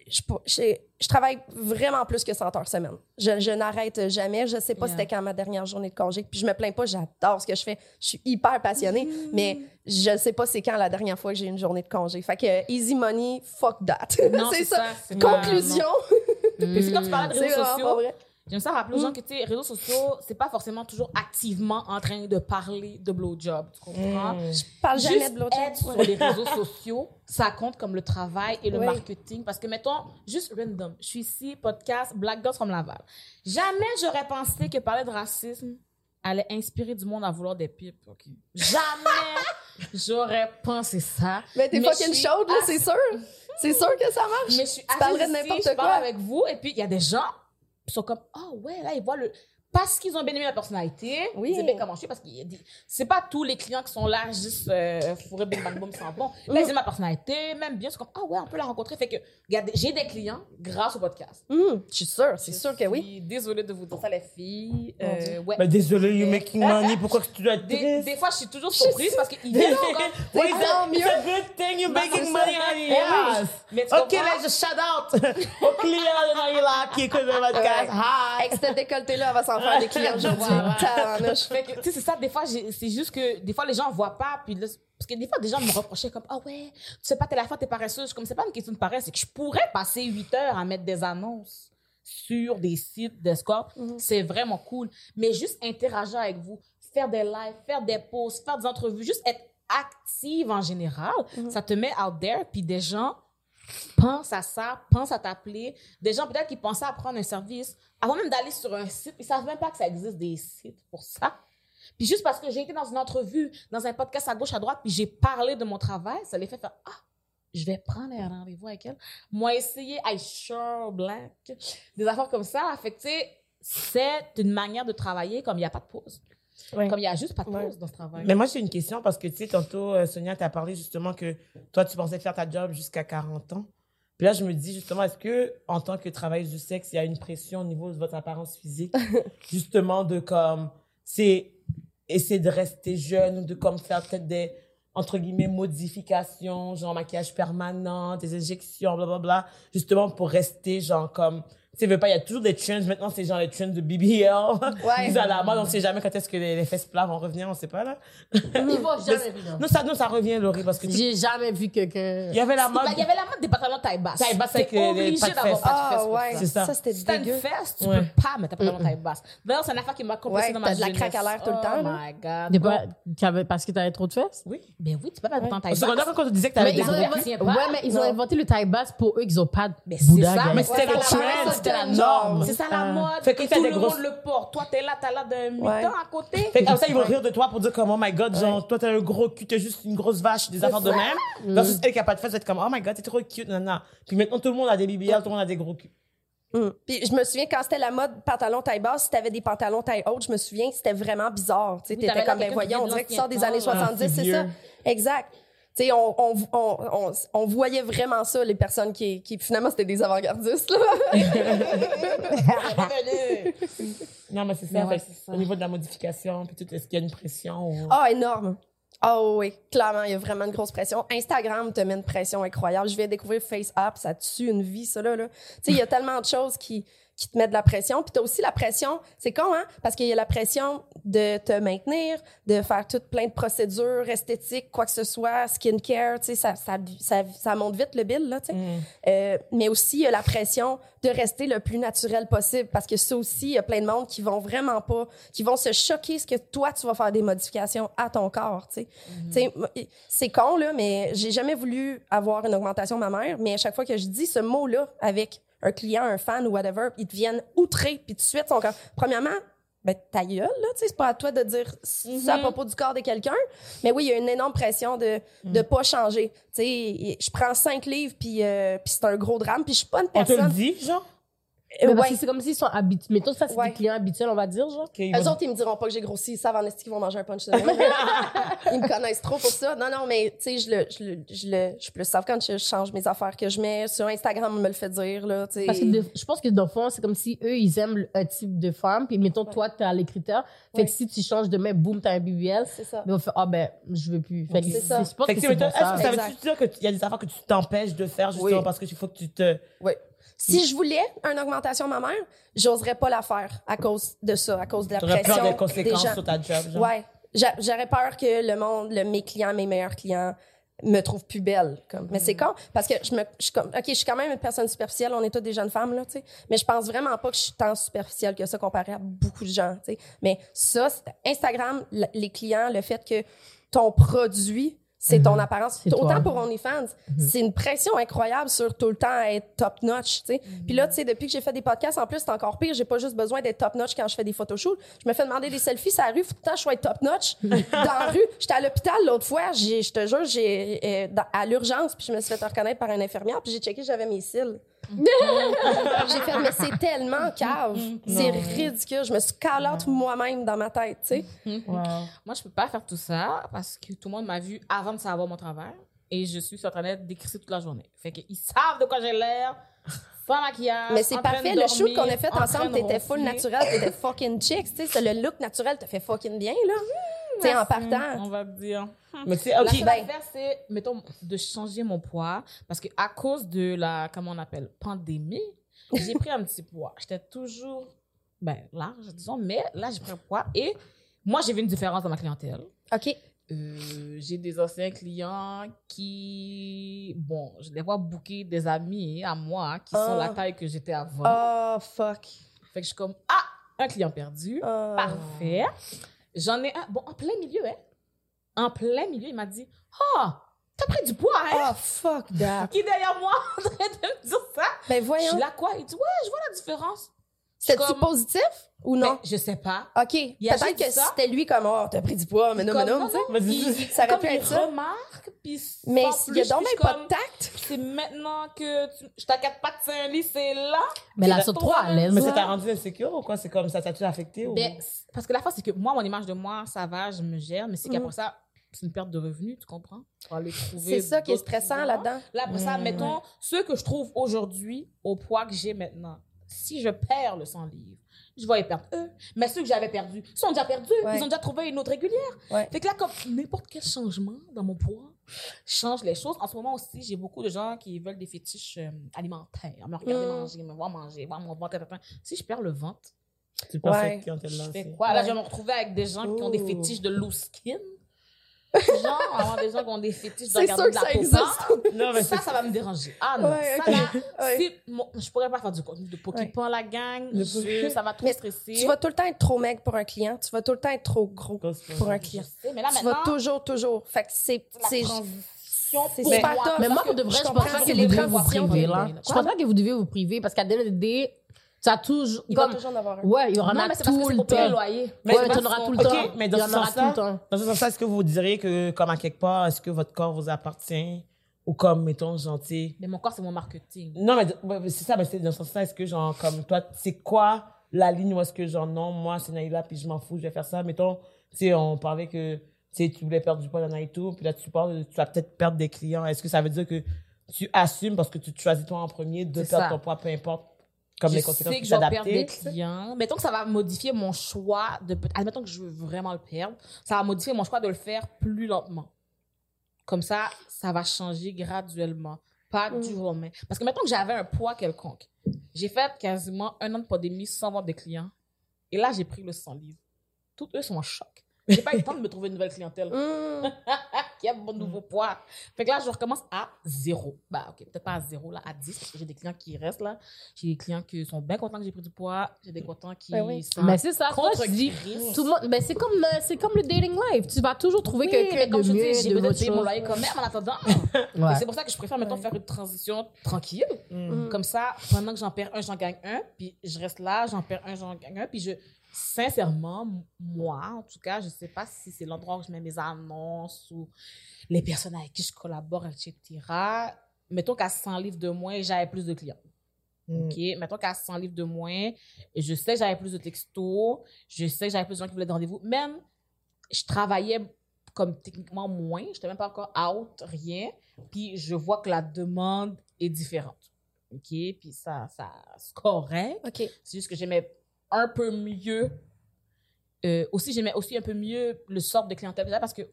je, je, je travaille vraiment plus que 100 heures semaine. Je, je n'arrête jamais. Je sais pas Yeah. c'était quand ma dernière journée de congé. Puis je me plains pas, j'adore ce que je fais. Je suis hyper passionnée, mais je sais pas c'est quand la dernière fois que j'ai une journée de congé. Fait que easy money, fuck that. C'est ça. Conclusion. Puis c'est quand tu parlais de réseaux sociaux, vrai. J'aime ça rappeler aux gens que, tu sais, réseaux sociaux, c'est pas forcément toujours activement en train de parler de blowjob, tu comprends? Je parle jamais Juste de blowjob. être sur les réseaux sociaux, ça compte comme le travail et le Oui. marketing. Parce que, mettons, juste random, je suis ici, podcast Black Girls from Laval. Jamais j'aurais pensé que parler de racisme allait inspirer du monde à vouloir des pipes. ok? Jamais j'aurais pensé ça. Mais t'es fucking chaude, là, c'est sûr. C'est sûr que ça marche. Mais je suis Tu parlerais de n'importe je parle quoi. avec vous, et puis il y a des gens sont comme, oh ouais, là, ils voient le. Parce qu'ils ont bien aimé ma personnalité. Oui. Ils ben, comment je suis, parce que c'est pas tous les clients qui sont là juste euh, fourrés, bing, bang, boom, sans bon. Là, ils aiment ma personnalité, même bien, c'est comme, ah ouais, on peut la rencontrer. Fait que, regardez, j'ai des clients grâce au podcast. Hum, je suis sûre, c'est sûr que Je oui. Désolée de vous dire ça, les filles. Euh, ouais. Ben, désolé, you making money. Pourquoi que tu dois être des, triste? des fois, je suis toujours surprise parce qu'ils viennent comme. Wait, it's a good thing you're Non, making money, honey. Yes. Mais OK, let's just shout out aux clients de Naila qui écoutent le podcast. Hi. Avec cette décolleté-là, elle va s'en faire des clients aujourd'hui. Tabarnouche. Fait que, tu sais, c'est ça, des fois, c'est juste que des fois, les gens voient pas, puis là, parce que des fois, des gens me reprochaient comme, ah ouais, tu sais pas, telle affaire, t'es paresseuse. Comme c'est pas une question de paresse, c'est que je pourrais passer 8 heures à mettre des annonces sur des sites d'escorte. C'est vraiment cool. Mais juste interagir avec vous, faire des lives, faire des posts, faire des entrevues, juste être active en général, ça te met out there, puis des gens pensent à ça, pensent à t'appeler. Des gens peut-être qui pensaient à prendre un service avant même d'aller sur un site, ils savent même pas que ça existe des sites pour ça. Puis juste parce que j'ai été dans une entrevue, dans un podcast à gauche, à droite, puis j'ai parlé de mon travail, ça les fait faire Ah, je vais prendre un rendez-vous avec elle. Moi, essayer I sure black, des affaires comme ça. Fait c'est une manière de travailler comme il n'y a pas de pause. Ouais. Comme il n'y a juste pas de Ouais. pause dans ce travail. Mais moi, j'ai une question parce que, tu sais, tantôt, euh, Sonia, t'as parlé justement que toi, tu pensais faire ta job jusqu'à 40 ans. Puis là, je me dis justement, est-ce que en tant que travailleuse du sexe, il y a une pression au niveau de votre apparence physique, justement de comme, c'est essayer de rester jeune ou de comme faire peut-être des entre guillemets modifications, genre maquillage permanent, des injections, blablabla, justement pour rester genre comme tu sais, veux pas, il y a toujours des trends. Maintenant, c'est genre les trends de BBL. Ouais. Ils à la mode, on sait jamais quand est-ce que les, les fesses plats vont revenir, on sait pas, là. Ils vont jamais venir. Non, ça, non, ça revient, Laurie, parce que tu- J'ai jamais vu quelqu'un. il y avait la mode. Il y avait la mode des pantalons taille basse. Taille basse avec les- les obligé pas de d'avoir fesses. pas de Ah ouais. C'est ça. ça c'était Si t'as une dégueu. fesse, tu Ouais. peux pas mettre ta pantalon taille basse. D'ailleurs, c'est une affaire qui m'a Ouais, dans ma de la craque à l'air tout le temps, Oh my God. Parce que t'avais trop de fesses? Oui. Ben oui, tu peux pas mettre Au taille secondaire, basse. quand on te disait que t'avais des ils ouais, mais ils ont inventé le taille basse pour eux qu'ils ont pas de Mais c'est bouddha, ça. guys. Mais c'était le trend, c'était la norme. C'est ça la Ah. mode. Fait que tout le grosses- monde le porte. Toi, t'es là, t'as l'air d'un mutant à côté. Fait que comme ça, ils vont rire de toi pour dire comme, oh my god, genre, toi, t'as un gros cul, t'es juste une grosse vache, des affaires de même. Versus elle qui a pas de fesses, être comme, oh my god, t'es trop cute, nanana. Puis maintenant, tout le monde a des BBL, tout le monde a des gros culs. Mm. Puis je me souviens quand c'était la mode pantalon taille basse, si t'avais des pantalons taille haute, je me souviens que c'était vraiment bizarre. Tu sais, Oui, t'étais comme ben voyons, on dirait que tu sors des années temps, là. 70, Ah, c'est ça? Exact. Tu sais, on, on, on, voyait vraiment ça, les personnes qui, qui finalement c'était des avant-gardistes. Non, mais c'est ça, ouais. Au niveau de la modification, puis tout, est-ce qu'il y a une pression? ou- Ah, énorme. Ah oui, clairement, il y a vraiment une grosse pression. Instagram te met une pression incroyable. Je viens de découvrir FaceApp, ça tue une vie, ça là. là. Tu sais, il y a tellement de choses qui, qui te mettent de la pression. Puis t'as aussi la pression, c'est con, hein? Parce qu'il y a la pression de te maintenir, de faire toutes plein de procédures esthétiques, quoi que ce soit, skincare, tu sais, ça, ça, ça, ça monte vite le bill, là, tu sais. Mm. Euh, mais aussi, il y a la pression de rester le plus naturel possible parce que ça aussi, il y a plein de monde qui vont vraiment pas, qui vont se choquer ce que toi, tu vas faire des modifications à ton corps, tu sais. Tu sais, C'est con, là, mais j'ai jamais voulu avoir une augmentation mammaire, mais à chaque fois que je dis ce mot-là avec un client, un fan ou whatever, ils deviennent outrés, puis tout de suite, sont comme, premièrement, ben, ta gueule, là, tu sais, c'est pas à toi de dire ça à propos du corps de quelqu'un. Mais oui, il y a une énorme pression de, de pas changer. Tu sais, je prends cinq livres, puis, euh, puis c'est un gros drame, puis je suis pas une On te le personne... dit, genre? Euh, Mais parce ouais. que c'est comme s'ils sont habitués. Mettons, ça, c'est Ouais. des clients habituels, on va dire, genre. Eux vont- autres, ils me diront pas que j'ai grossi. Ils savent en esti qu'ils vont manger un punch de. Ils me connaissent trop pour ça. Non, non, mais tu sais, je le, je le, je le, je le savent quand je change mes affaires que je mets. Sur Instagram, on me le fait dire, là, tu sais. Parce que de- je pense que dans le fond, c'est comme si eux, ils aiment le- un type de femme. Puis mettons, toi, t'es à l'écriteur. Fait Ouais. que si tu changes de main, boum, t'as un BBL. C'est ça. Mais on fait, ah ben, je veux plus. Fait que C'est ça. Je pense Fait que que c'est c'est- pour est-ce que ça. Exact. veut dire qu'il y a des affaires que tu t'empêches de faire justement Oui. parce qu'il faut que tu te. Oui. Si je voulais une augmentation mammaire, j'oserais pas la faire à cause de ça, à cause de la pression peur des conséquences gens. sur ta job, genre? Ouais. J'a- J'aurais peur que le monde, le, mes clients, mes meilleurs clients, me trouvent plus belle. Comme. Mais c'est Mm. con, parce que je me, je OK, je suis quand même une personne superficielle, on est toutes des jeunes femmes, là, tu sais. Mais je pense vraiment pas que je suis tant superficielle que ça comparé à beaucoup de gens, tu sais. Mais ça, Instagram, les clients, le fait que ton produit, c'est ton apparence. C'est Autant pour OnlyFans, c'est une pression incroyable sur tout le temps être top notch, tu sais. Puis là, tu sais, depuis que j'ai fait des podcasts, en plus, c'est encore pire. J'ai pas juste besoin d'être top notch quand je fais des photoshoots. Je me fais demander des selfies sur la rue. Faut tout le temps que je sois top notch. Dans la rue, j'étais à l'hôpital l'autre fois. J'ai, je te jure, j'ai euh, à l'urgence, puis je me suis fait reconnaître par une infirmière, puis j'ai checké, j'avais mes cils. j'ai fait, mais c'est tellement cave. C'est ridicule. Je me suis call out moi-même dans ma tête, tu sais. Wow. Moi, je peux pas faire tout ça parce que tout le monde m'a vu avant de savoir mon travail et je suis sur Internet d'écrire toute la journée. Fait qu'ils savent de quoi j'ai l'air, sans maquillage. Mais c'est parfait. Le shoot qu'on a fait en ensemble, t'étais full naturel, t'étais fucking chic. Tu sais, le look naturel te fait fucking bien, là. Tu sais, en partant. On va dire. Mais c'est La ok. seule ben- affaire, c'est, mettons, de changer mon poids. Parce que à cause de la, comment on appelle, pandémie, j'ai pris un petit poids. J'étais toujours, ben, large, disons, mais là, j'ai pris un poids. Et moi, j'ai vu une différence dans ma clientèle. OK. Euh, j'ai des anciens clients qui, bon, je les vois booker des amis à moi qui sont la taille que j'étais avant. Oh, fuck. Fait que je suis comme, ah, un client perdu. Ah. Parfait. J'en ai un, bon, en plein milieu, hein. En plein milieu, il m'a dit, ah, t'as pris du poids, hein? Oh, fuck that. Qui derrière moi en train de me dire ça? Ben Je voyons. suis là, quoi? Il dit, ouais, je vois la différence. C'était-tu comme- positif ou non? Mais je sais pas. OK. a Peut-être juste que ça. c'était lui comme, oh, t'as pris du poids, mais non, mais Comme, non, tu sais. Vas-y. il- Ça aurait comme pu il être ça. remarque, puis Mais sans il y a plus, donc puis même je suis pas comme, de tact. C'est maintenant que tu, je t'inquiète pas que c'est un lit, c'est là. Mais la C'est saute trop à l'aise. Mais ça t'a rendu insécure ou quoi? C'est comme ça, ça t'a affecté ou? Ben, c'est- parce que la fois, c'est que moi, mon image de moi, ça va, je me gère, mais c'est Mhm. qu'après ça, c'est une perte de revenus, tu comprends? Pour aller trouver C'est ça qui est d'autres stressant là-dedans. Là, après ça, Mm, mettons, ceux que je trouve aujourd'hui, au poids que j'ai maintenant, si je perds le 100 livres, je vais les perdre eux. Mais ceux que j'avais perdus sont déjà perdus. Ouais. Ils ont déjà trouvé une autre régulière. Ouais. Fait que là, comme n'importe quel changement dans mon poids change les choses. En ce moment aussi, j'ai beaucoup de gens qui veulent des fétiches euh, alimentaires. Me regarder Mm. manger, me voir manger, voir mon ventre. Si je perds le ventre, Tu penses Ouais. on t'a je fais quoi? Là, je vais me retrouver avec des gens qui ont des fétiches de loose skin. Genre, avoir des gens qui ont des fétiches de regarder de la ça peau. Non, mais ça, ça va me déranger. Ah non, Ouais, ça là, Ouais. si mon- je pourrais pas faire du contenu de Pokémon la gang, Le je- ça va trop Mais stresser. Tu vas tout le temps être trop maigre pour un client. Tu vas tout le temps être trop gros pour un client. sais, mais là Tu vas toujours, toujours. Fait que c'est... la c'est- moi. tough. Mais moi, pour de vrai, je pense pas que que les vous devez vous bien. Je pense pas que vous devez vous priver parce qu'à the as toujours. Il va Comme, toujours en avoir un. ouais, il y aura Non, mais c'est parce que c'est le pour payer le loyer. Mais Ouais, tu en auras tout le temps. ok, mais Il dans y ce en aura sens-là- tout le temps. Dans ce sens-là, est-ce que vous diriez que, comme à quelque part, est-ce que votre corps vous appartient? Ou comme, mettons, gentil? Mais mon corps, c'est mon marketing. Non, mais c'est ça, mais c'est dans ce sens-là, est-ce que, genre, comme toi, c'est quoi la ligne où est-ce que, genre, non, moi, c'est Naïla, puis je m'en fous, je vais faire ça? Mettons, tu sais, on parlait que, tu sais, tu voulais perdre du poids dans et tout, puis là, tu parles, tu vas peut-être perdre des clients. Est-ce que ça veut dire que tu assumes, parce que tu te choisis toi en premier, de perdre ça. ton poids, peu importe, comme je les conséquences sais que je vais perdre des clients. Mettons que ça va modifier mon choix de. Admettons que je veux vraiment le perdre. Ça va modifier mon choix de le faire plus lentement. Comme ça, ça va changer graduellement. Pas Mm. du jour au lendemain. Parce que mettons que j'avais un poids quelconque. J'ai fait quasiment un an de pandémie sans voir des clients. Et là, j'ai pris le 100 livres. Tous eux sont en choc. J'ai pas eu le temps de me trouver une nouvelle clientèle Mmh. qui a mon nouveau poids. Fait que là, je recommence à zéro. Bah, ok, peut-être pas à zéro, là, à 10, parce que j'ai des clients qui restent là. J'ai des clients qui sont bien contents que j'ai pris du poids. J'ai des contents qui Ben oui. sont Mais c'est ça, contre je dis, tout le monde, ben c'est comme, le- c'est comme le dating life. Tu vas toujours trouver Oui, quelqu'un de comme je mieux, dis, j'ai de besoin de votre payer mon loyer quand même en attendant. Ouais. C'est pour ça que je préfère, mettons, faire une transition tranquille. Mm. Comme ça, pendant que j'en perds un, j'en gagne un. Puis je reste là, j'en perds un, j'en gagne un. Puis je, sincèrement, moi, en tout cas, je sais pas si c'est l'endroit où je mets mes annonces ou les personnes avec qui je collabore, etc. Mettons qu'à 100 livres de moins, j'avais plus de clients. Mm. OK? Mettons qu'à 100 livres de moins, je sais que j'avais plus de textos, je sais que j'avais plus de gens qui voulaient des rendez-vous. Même, je travaillais comme techniquement moins, je n'étais même pas encore out, rien. Puis je vois que la demande est différente. OK? Puis ça, ça c'est correct. OK. C'est juste que j'aimais un peu mieux. euh, aussi, j'aimais aussi un peu mieux le sort de clientèle. Parce que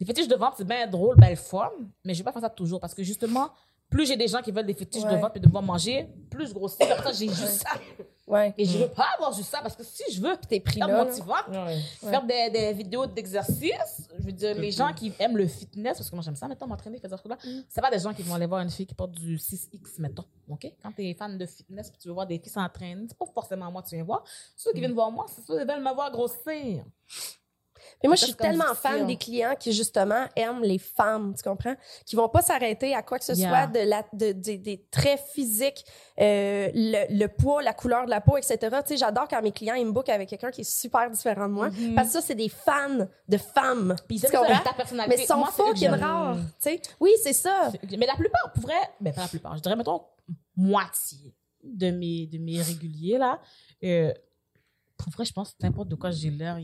les fétiches de vente, c'est bien drôle, belle forme, mais je vais pas faire ça toujours. Parce que justement, plus j'ai des gens qui veulent des fétiches de Ouais. vente et de voir manger, plus je grossis. Comme ça, j'ai juste ça. Ouais. Et je veux pas avoir juste ça parce que si je veux T'es pris là. Ouais. faire des, des vidéos d'exercice, je veux dire, les gens qui aiment le fitness, parce que moi j'aime ça, mettons, m'entraîner, faire des trucs là, Mm. c'est pas des gens qui vont aller voir une fille qui porte du 6X, mettons, ok? Quand t'es fan de fitness, puis tu veux voir des filles s'entraîner, c'est pas forcément moi que tu viens voir. Ceux Mm. qui viennent voir moi, c'est ceux qui veulent me voir grossir. Mais moi, je suis tellement fan des clients qui, justement, aiment les femmes, tu comprends? Qui vont pas s'arrêter à quoi que ce Yeah. soit de la, de, de- des traits physiques, euh, le, le poids, la couleur de la peau, etc. Tu sais, j'adore quand mes clients, ils me bookent avec quelqu'un qui est super différent de moi. Mhm. Parce que ça, c'est des fans de femmes. Puis c'est ta personnalité. Mais ils sont que fucking j'aime. rares, tu sais. Oui, c'est ça. Mais la plupart, pour vrai, ben pas la plupart, je dirais, mettons, moitié de mes, de mes réguliers, là, euh, pour vrai, je pense que n'importe de quoi j'ai l'air,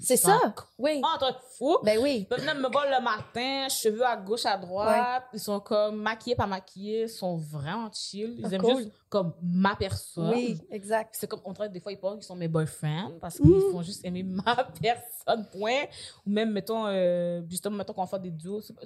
C'est ça. Oui. en train de fou. Ben oui. Ils me voir le matin, cheveux à gauche, à droite. Ils sont comme maquillés, pas maquillés. Ils sont vraiment chill. Ils Ah, aiment cool. juste comme ma personne. Oui, exact. C'est comme, on dirait, des fois, ils pensent qu'ils sont mes boyfriends parce Mm. qu'ils font juste aimer ma personne, point. Ou même, mettons, euh, justement, mettons qu'on fait des duos. c'est pas-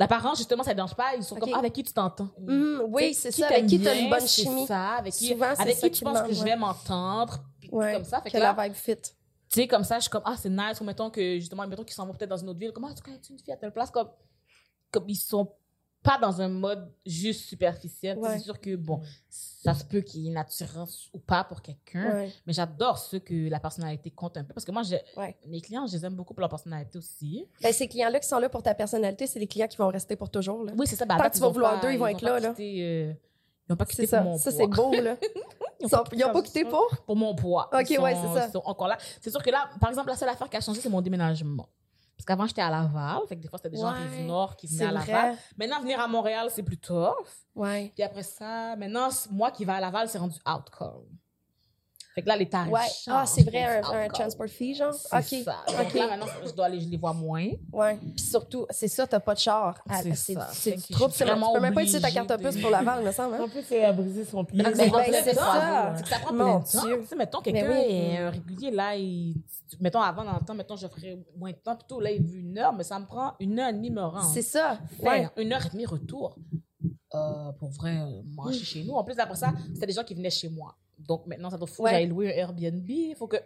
Mm. Comme, l'apparence, justement, ça ne dérange pas. Ils sont comme, ah, avec qui tu t'entends? Mhm, oui, Tu c'est ça. Avec qui t'as bien, une bonne chimie? ça. Avec qui, Souvent, avec qui tu penses que je vais m'entendre? Ouais. comme ça. Fait Que que là, la vibe fit. tu sais, comme ça, je suis comme, ah, c'est nice. Ou mettons que, justement, mettons qu'ils s'en vont peut-être dans une autre ville. Comme, ah, tu connais une fille à telle place? Comme, comme ils sont pas dans un mode juste superficiel. Ouais. C'est sûr que, bon, ça se peut qu'il y ait une attirance ou pas pour quelqu'un. Ouais. Mais j'adore ceux que la personnalité compte un peu. Parce que moi, Ouais. mes clients, je les aime beaucoup pour leur personnalité aussi. Ben, ces clients-là qui sont là pour ta personnalité, c'est les clients qui vont rester pour toujours. Là. Oui, c'est ça. Tant que tu vas vouloir pas- d'eux, ils vont être pas là, quitté, euh, ils n'ont pas quitté ça. pour mon Ça, poids. c'est beau, là. Ils pas n'ont pas quitté pour? pour mon poids. Ok, Ils ouais, c'est ça. ils sont encore là. C'est sûr que là, par exemple, la seule affaire qui a changé, c'est mon déménagement. Parce qu'avant, j'étais à Laval. Fait que des fois, c'était des gens rive nord qui venaient à Laval. Maintenant, venir à Montréal, c'est plus tough. Ouais. Puis après ça, maintenant, moi qui vais à Laval, c'est rendu outcome. Fait Fait que là, les tarifs Ouais. Ah, c'est vrai, un, transport fee, genre? C'est OK. ça. Donc là, maintenant, je dois aller, je les vois moins. Ouais. Puis surtout, c'est ça, t'as pas de char. Ah, C'est C'est ça. c'est Fait du que trouble. je suis c'est vrai. Tu vraiment peux même pas utiliser ta carte de- puce pour Laval, me semble. En Hein? plus, elle a brisé son pied. Mais ben, en c'est ça. C'est que ça prend plein de temps. Tu sais, mettons, Mais quelqu'un oui. est régulier, là, il... mettons, avant, dans le temps, mettons, je ferais moins de temps, plutôt, là, il veut une heure, mais ça me prend une heure et demie me rendre. C'est ça. Faire Ouais. une heure et demie retour. Euh, pour vrai, euh, manger chez nous. En plus, après ça, c'était des gens qui venaient chez moi. Donc maintenant, ça doit fou. Ouais. J'allais louer un Airbnb. Il faut que.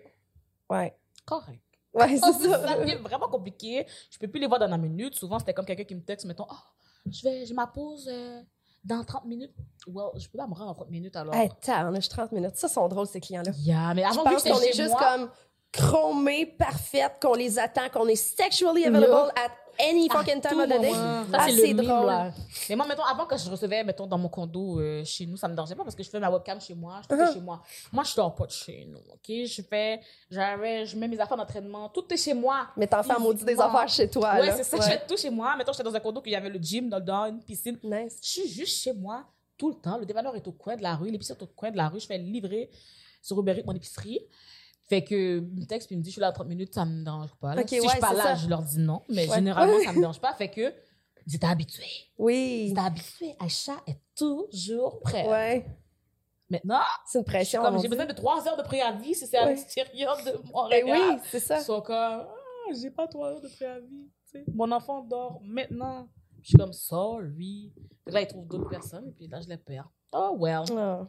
Ouais. Correct. Ouais, Oh, c'est ça. ça devient vraiment compliqué. Je peux plus les voir dans la minute. Souvent, c'était comme quelqu'un qui me texte, mettons, oh, je vais, je ma pause euh, dans 30 minutes. Well, je peux pas me rendre en 30 minutes alors. Hey, t'as, on a juste 30 minutes. Ça, sont drôles, ces clients-là. Yeah, mais Je avant, que pense qu'on est juste moi, comme chromés, parfaites, qu'on les attend, qu'on est sexually available at any à fucking time of the day. Ah, c'est drôle. Mais moi, mettons, avant, quand je recevais, mettons, dans mon condo euh, chez nous, ça me dérangeait pas parce que je fais ma webcam chez moi, tout est Uh-huh. chez moi. Moi, je dors pas de chez nous, OK? Je fais, j'avais, je mets mes affaires d'entraînement, tout est chez moi. Mais t'en fais maudit des affaires chez toi. Ouais, là. c'est ça, je fais tout chez moi. Mettons, j'étais dans un condo qu'il y avait le gym dans le une piscine. Nice. Je suis juste chez moi tout le temps. Le dépanneur est au coin de la rue, l'épicerie est au coin de la rue. Je fais livrer sur Uber Eats mon épicerie. Fait que, me texte puis me dit, je suis là à 30 minutes, ça me dérange pas. là. Ok, si je suis pas là, ça. je leur dis non. Mais Ouais. généralement, ça me dérange pas. Fait que, ils étaient habitués. Oui. Ils étaient habitués. Aïcha est toujours prête. Ouais. Maintenant, C'est une pression. comme, j'ai besoin de 3 heures de préavis si c'est à l'extérieur de Montréal. oui, c'est ça. Ils sont comme, ah, j'ai pas 3 heures de préavis. Mon enfant dort maintenant. Je suis comme, sorry. Puis là, ils trouvent d'autres personnes et puis là, je les perds. Oh, well. Ah.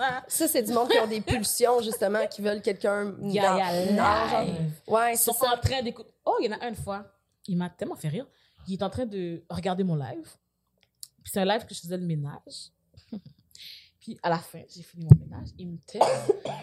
Ah. Ça, c'est du monde qui ont des pulsions, justement, qui veulent quelqu'un dans Yeah, yeah, live. Ouais, Ils c'est sont ça. en train d'écouter. Oh, il y en a une fois. Il m'a tellement fait rire. Il est en train de regarder mon live. Puis c'est un live que je faisais le ménage. Puis à la fin, j'ai fini mon ménage. Il me texte.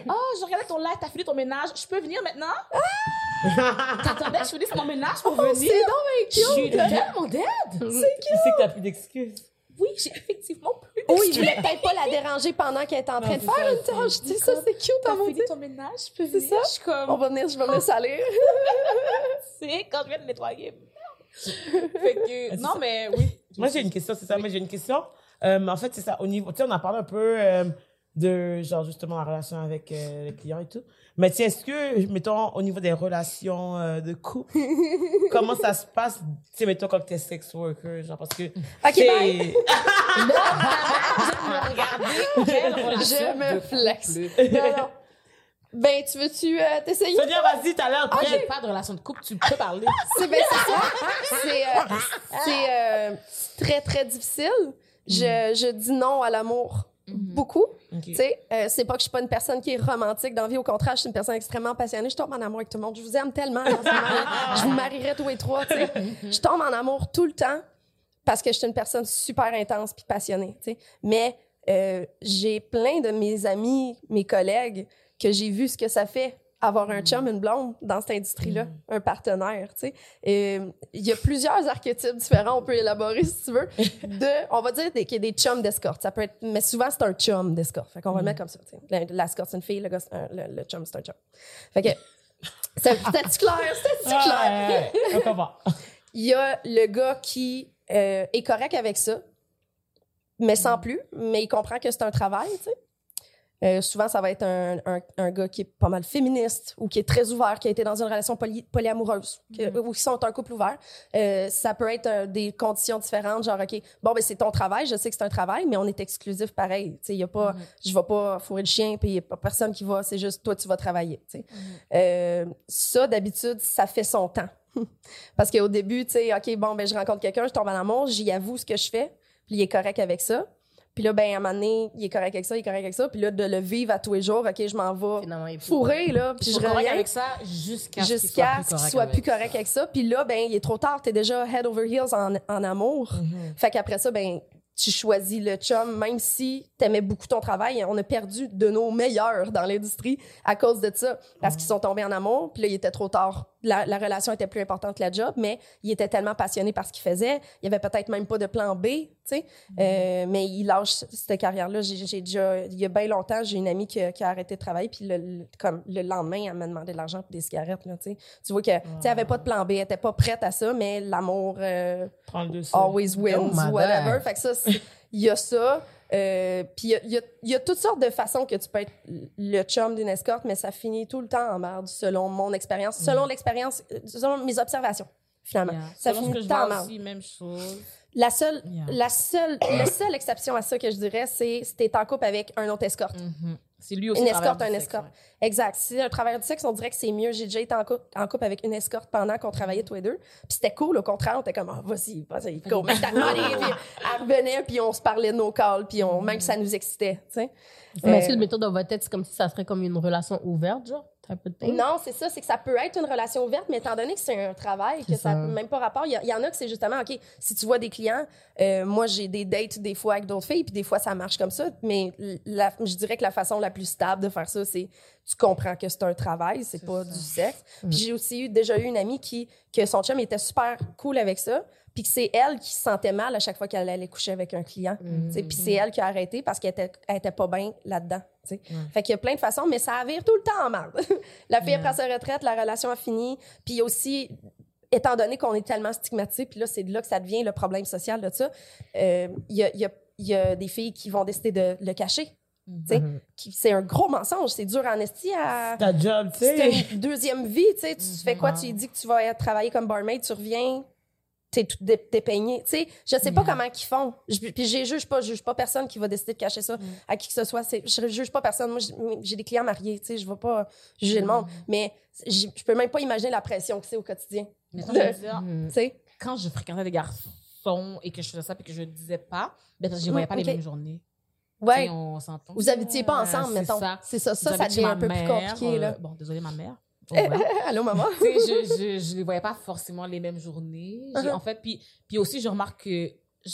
Oh, je regardais ton live, t'as fini ton ménage. Je peux venir maintenant? T'attendais que je finisse mon ménage pour Oh, venir? c'est donc bien Je suis cute. tellement dead. Tu sais que t'as plus d'excuses. Oui, j'ai effectivement plus Oui, il d'excuses. voulait peut-être pas la déranger pendant qu'elle est en train de c'est faire une tâche. Tu sais, ça, c'est cute, à fini maudit. ton ménage, je peux C'est venir? ça? Je suis comme, On va venir, je vais venir salir. c'est quand je viens de nettoyer. Fait que, non, mais oui. Moi, j'ai une question, c'est ça. Moi, j'ai une question. Euh, en fait, c'est ça. Au niveau, tu sais, on a parlé un peu euh, de, genre, justement, la relation avec euh, les clients et tout. Mais tu sais, est-ce que, mettons, au niveau des relations euh, de couple, comment ça se passe, tu sais, mettons, quand t'es sex worker, genre, parce que. Ok, bye. Relation Je me de flex. couple. Non, non. Ben, tu veux-tu euh, t'essayer? Sonia, vas-y, t'as l'air Ah, prête. j'ai pas de relation de couple, tu peux parler. C'est ben, c'est ça. C'est euh, c'est, euh, très, très difficile. Je, je dis non à l'amour beaucoup. Ok. Tu sais, euh, c'est pas que je suis pas une personne qui est romantique dans la vie. Au contraire, je suis une personne extrêmement passionnée. Je tombe en amour avec tout le monde. Je vous aime tellement. là. je vous marierais tous les trois. sais. Je tombe en amour tout le temps parce que je suis une personne super intense puis passionnée. Mais euh, j'ai plein de mes amis, mes collègues, que j'ai vu ce que ça fait avoir un chum, une blonde dans cette industrie-là, un partenaire, tu sais. Et, Il y a plusieurs archétypes différents, on peut élaborer si tu veux, de, on va dire des, qu'il y a des chums d'escorte. Ça peut être, mais souvent c'est un chum d'escorte. Fait qu'on va le mettre comme ça, tu sais. L'escorte c'est une fille, le, un- le, le chum c'est un chum. Fait que, c'était-tu clair? C'était-tu clair? Ouais. Il y a le gars qui euh, est correct avec ça, mais sans plus, mais il comprend que c'est un travail, tu sais. Euh, souvent, ça va être un, un, un gars qui est pas mal féministe ou qui est très ouvert, qui a été dans une relation poly- polyamoureuse, ou qui sont un couple ouvert. Euh, ça peut être euh, des conditions différentes, genre, OK, bon, ben c'est ton travail, je sais que c'est un travail, mais on est exclusif pareil. Tu sais, il y a pas, je vais pas fourrer le chien, puis il y a pas personne qui va, c'est juste toi, tu vas travailler, tu sais. Euh, ça, d'habitude, ça fait son temps. Parce qu'au début, tu sais, OK, bon, ben, je rencontre quelqu'un, je tombe en amour, j'y avoue ce que je fais, puis il est correct avec ça. Puis là, ben, à un moment donné, il est correct avec ça, il est correct avec ça. Puis là, de le vivre à tous les jours, OK, je m'en vais fourrer, là, puis Je reviens avec ça jusqu'à ce qu'il soit plus correct soit avec plus correct avec ça. Puis là, ben, il est trop tard, t'es déjà head over heels en, en amour. Fait qu'après ça, ben, tu choisis le chum, même si t'aimais beaucoup ton travail. On a perdu de nos meilleurs dans l'industrie à cause de ça, parce qu'ils sont tombés en amour. Puis là, il était trop tard. La, la relation était plus importante que la job, mais il était tellement passionné par ce qu'il faisait. Il y avait peut-être même pas de plan B, tu sais. Euh, mais il lâche cette carrière-là. J'ai j'ai déjà, il y a bien longtemps, j'ai une amie qui, a- qui a arrêté de travailler, puis le, le- comme le lendemain, elle m'a demandé de l'argent pour des cigarettes, là, tu sais. Tu vois que, tu sais, elle avait pas de plan B, elle était pas prête à ça, mais l'amour, euh, always wins, Oh, whatever. Fait que ça, c'est- il y a ça. Euh, puis il y y y a toutes sortes de façons que tu peux être le chum d'une escorte, mais ça finit tout le temps en merde, selon mon expérience, selon l'expérience, euh, selon mes observations, finalement. Yeah. Ça Selon finit tout le temps en merde. même chose. La seule, Yeah. la seule, la seule exception à ça que je dirais, c'est si t'es en couple avec un autre escorte. Mhm. C'est lui aussi. Une escorte, un sexe, escorte. ouais. Exact. Si un travailleur du sexe, on dirait que c'est mieux. J'ai déjà été en couple, en couple avec une escorte pendant qu'on travaillait tous les deux. Puis c'était cool. Au contraire, on était comme, ah, vas-y, vas-y, go, money. puis elle revenait, puis on se parlait de nos calls, puis on, même que ça nous excitait, tu sais. Mais Euh, le méthode dans votre tête, c'est comme si ça serait comme une relation ouverte, genre? Type of thing? Non, c'est ça, c'est que ça peut être une relation ouverte, mais étant donné que c'est un travail, que ça n'a même pas rapport, il y, en a que c'est justement, OK, si tu vois des clients, euh, moi j'ai des dates des fois avec d'autres filles, puis des fois ça marche comme ça, mais la- je dirais que la façon la plus stable de faire ça, c'est tu comprends que c'est un travail, c'est pas ça. du sexe. Mm. Puis j'ai aussi eu, déjà eu une amie qui, que son chum était super cool avec ça, puis que c'est elle qui se sentait mal à chaque fois qu'elle allait coucher avec un client. Mm. sais, Puis c'est elle qui a arrêté parce qu'elle était, elle était pas bien là-dedans. sais. Fait qu'il y a plein de façons, mais ça avire tout le temps en merde. la fille, après sa retraite, la relation a fini. Puis aussi, étant donné qu'on est tellement stigmatisé, puis là, c'est de là que ça devient le problème social de ça, euh, il y, a, il y a- il y a des filles qui vont décider de le cacher. Mhm. Mhm. Qui- C'est un gros mensonge. C'est dur en esti à... Ta job, tu sais. une deuxième vie, tu sais. Tu fais quoi? Tu dis que tu vas travailler comme barmaid, tu reviens, t'es tout dé- dépeigné. Tu sais, je sais pas Yeah. comment ils font. Je, puis je juge pas, je juge pas personne qui va décider de cacher ça à qui que ce soit. C'est- Je juge pas personne. Moi, j'ai- des clients mariés, tu sais, je vais pas juger le monde. Mais j'ai- je peux même pas imaginer la pression que c'est au quotidien. Mais ça, De- je veux dire, Mhm. Tu sais? quand je fréquentais des garçons et que je faisais ça puis que je le disais pas, ben, je les voyais Mm, pas les mêmes journées. Ouais. On. Vous habitiez pas ensemble, c'est mettons. ça. C'est ça. Ça, ça chez devient ma un peu plus compliqué, euh, là. Bon, désolée, ma mère. Allô, maman? tu sais, je, je, je les voyais pas forcément les mêmes journées. Uh-huh. En fait, puis, puis aussi, je remarque que je,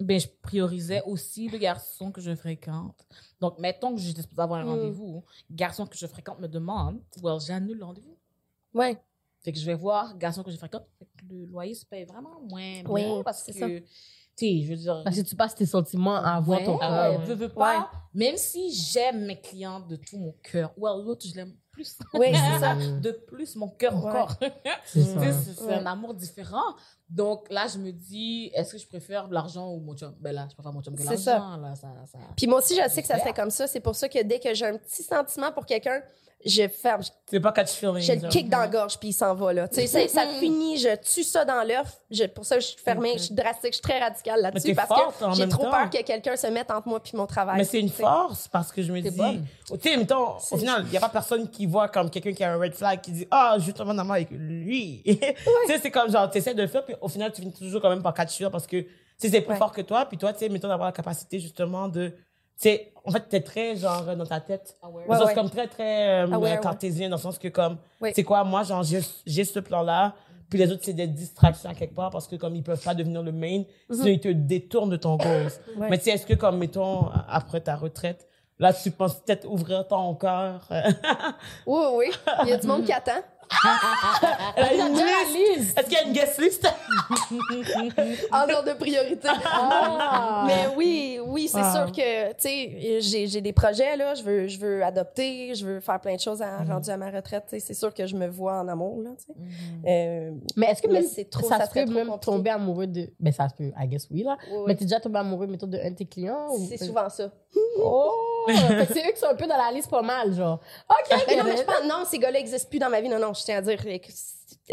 ben, je priorisais aussi le garçon que je fréquente. Donc, mettons que j'étais supposée avoir un Mm. rendez-vous, garçon que je fréquente me demande, well, j'annule le rendez-vous. Ouais. Fait que je vais voir garçon que je fréquente, fait que le loyer se paye vraiment moins bien Oui, parce que, ça. tu sais, je veux dire... Parce que tu passes tes sentiments avant Ouais, ton ouais, cœur. veux, veux pas. Même si j'aime mes clients de tout mon cœur, well, l'autre, je l'aime plus. Oui, c'est ça. de plus mon cœur Ouais. encore. C'est ça. c'est c'est Ouais. un amour différent. Donc là, je me dis, est-ce que je préfère l'argent ou mon chum? Ben là, je préfère mon chum que C'est l'argent. Là, ça, ça... Puis moi aussi, je sais que ça serait comme ça. C'est pour ça que dès que j'ai un petit sentiment pour quelqu'un, je ferme, C'est pas catch feeling. Je le kick dans la gorge, puis il s'en va, là. Tu sais, ça, finit, je tue ça dans l'œuf. Je- Pour ça, je suis fermée, je suis drastique, je suis très radicale là-dessus parce forte que j'ai trop temps. peur que quelqu'un se mette entre moi puis mon travail. Mais c'est une Tu force parce que je me dis, tu sais, mettons, au final, il n'y a pas personne qui voit comme quelqu'un qui a un red flag qui dit, ah, je suis tombée en amour avec lui. tu sais, c'est comme genre, tu essaies de le faire, puis au final, tu finis toujours quand même par catch parce que, tu sais, c'est plus Ouais. fort que toi, puis toi, tu sais, mettons d'avoir la capacité justement de, tu sais, en fait, t'es très genre dans ta tête. Ouais, ouais. comme très, très euh, Aware, ouais. cartésien, dans le sens que comme, Oui. c'est quoi, moi, genre, j'ai ce plan-là, puis les autres, c'est des distractions à quelque part parce que comme ils peuvent pas devenir le main, sinon ils te détournent de ton goal. Mais tu sais, est-ce que comme, mettons, après ta retraite, là, tu penses peut-être ouvrir ton cœur? Oui, oui, oui. Il y a du monde qui attend. Elle a une liste. liste. Est-ce qu'il y a une guest list? en ordre de priorité. Ah. Mais oui, oui, c'est Wow. sûr que, tu sais, j'ai, j'ai des projets, là. Je veux, je veux adopter, je veux faire plein de choses à, rendu à ma retraite. tu sais. C'est sûr que je me vois en amour, là, tu sais. Euh, Mais est-ce que Mais c'est trop- ça, ça se serait peut trop même compliqué. tomber amoureux de. Ben, ça se peut, I guess oui, là. oui, Mais oui. t'es déjà tombé amoureux, mettons, de un de tes clients? ou- c'est souvent ça. Oh! Fait que c'est eux qui sont un peu dans la liste pas mal, genre. OK, Mais non, mais je pense, non, ces gars-là n'existent plus dans ma vie. Non, non, je tiens à dire que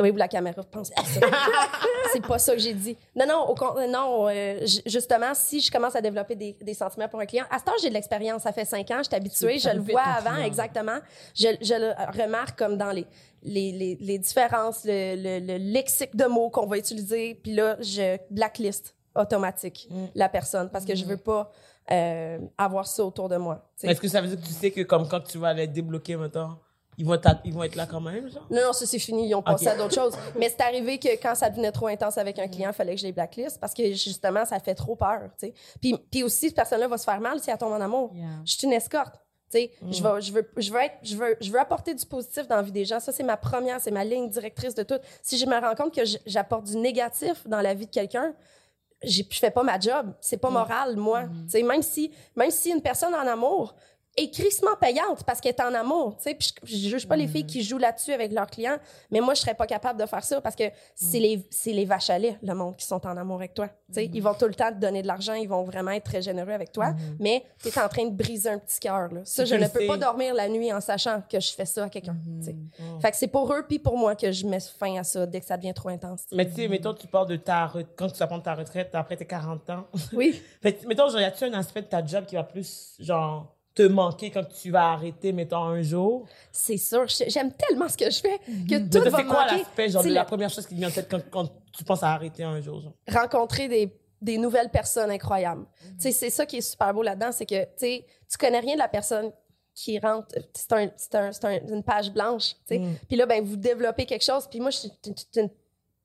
oui, vous la caméra, pense à ça. c'est pas ça que j'ai dit. Non, non, au con- non, euh, j- justement, si je commence à développer des, des sentiments pour un client, à ce temps, j'ai de l'expérience. Ça fait cinq ans, je suis habituée, je le vois avant, exactement. Je, je le remarque comme dans les, les, les, les différences, le, le, le lexique de mots qu'on va utiliser. Puis là, je blacklist automatique Mm. la personne parce que je veux pas euh, avoir ça autour de moi. Est-ce que ça veut dire que tu sais que comme quand tu vas les débloquer maintenant, ils vont être, ils vont être là quand même, genre? Non, non, ça c'est fini, ils ont Ok. à d'autres choses. Mais c'est arrivé que quand ça devenait trop intense avec un client, il fallait que je les blacklist parce que justement, ça fait trop peur. tu sais. Puis, puis aussi, cette personne-là va se faire mal si elle tombe en amour. Yeah. Je suis une escorte. tu sais. Je, vais, je, veux, je, veux être, je, veux, je veux apporter du positif dans la vie des gens. Ça, c'est ma première, c'est ma ligne directrice de tout. Si je me rends compte que j'apporte du négatif dans la vie de quelqu'un, je fais pas ma job. C'est pas moral, moi. Sais, Même, si, même si une personne en amour, est crissement payante parce qu'elle est en amour, tu sais. Puis je, je juge pas les filles qui jouent là-dessus avec leurs clients, mais moi, je serais pas capable de faire ça parce que c'est les, c'est les vaches à lait, le monde, qui sont en amour avec toi. Tu sais, ils vont tout le temps te donner de l'argent, ils vont vraiment être très généreux avec toi, mais tu es en train de briser un petit cœur, là. Ça, je ne peux pas dormir la nuit en sachant que je fais ça à quelqu'un, tu sais. Fait que c'est pour eux puis pour moi que je mets fin à ça dès que ça devient trop intense. tu sais. Mais tu sais, mettons, tu parles de ta retraite, quand tu vas prendre ta retraite après tes 40 ans. Oui. fait mettons, genre, y a-tu un aspect de ta job qui va plus, genre, te manquer quand tu vas arrêter, mettons, un jour? C'est sûr, j'ai- j'aime tellement ce que je fais que Mais tout toi, va c'est quoi l'aspect, genre, la le- première chose qui vient en tête quand, quand tu penses à arrêter un jour, genre? rencontrer des, des nouvelles personnes incroyables. Tu sais, c'est ça qui est super beau là-dedans, c'est que tu sais, tu connais rien de la personne qui rentre, c'est un, un- un- une page blanche, tu sais. Mm. Puis là, ben, vous développez quelque chose, puis moi, je suis suis-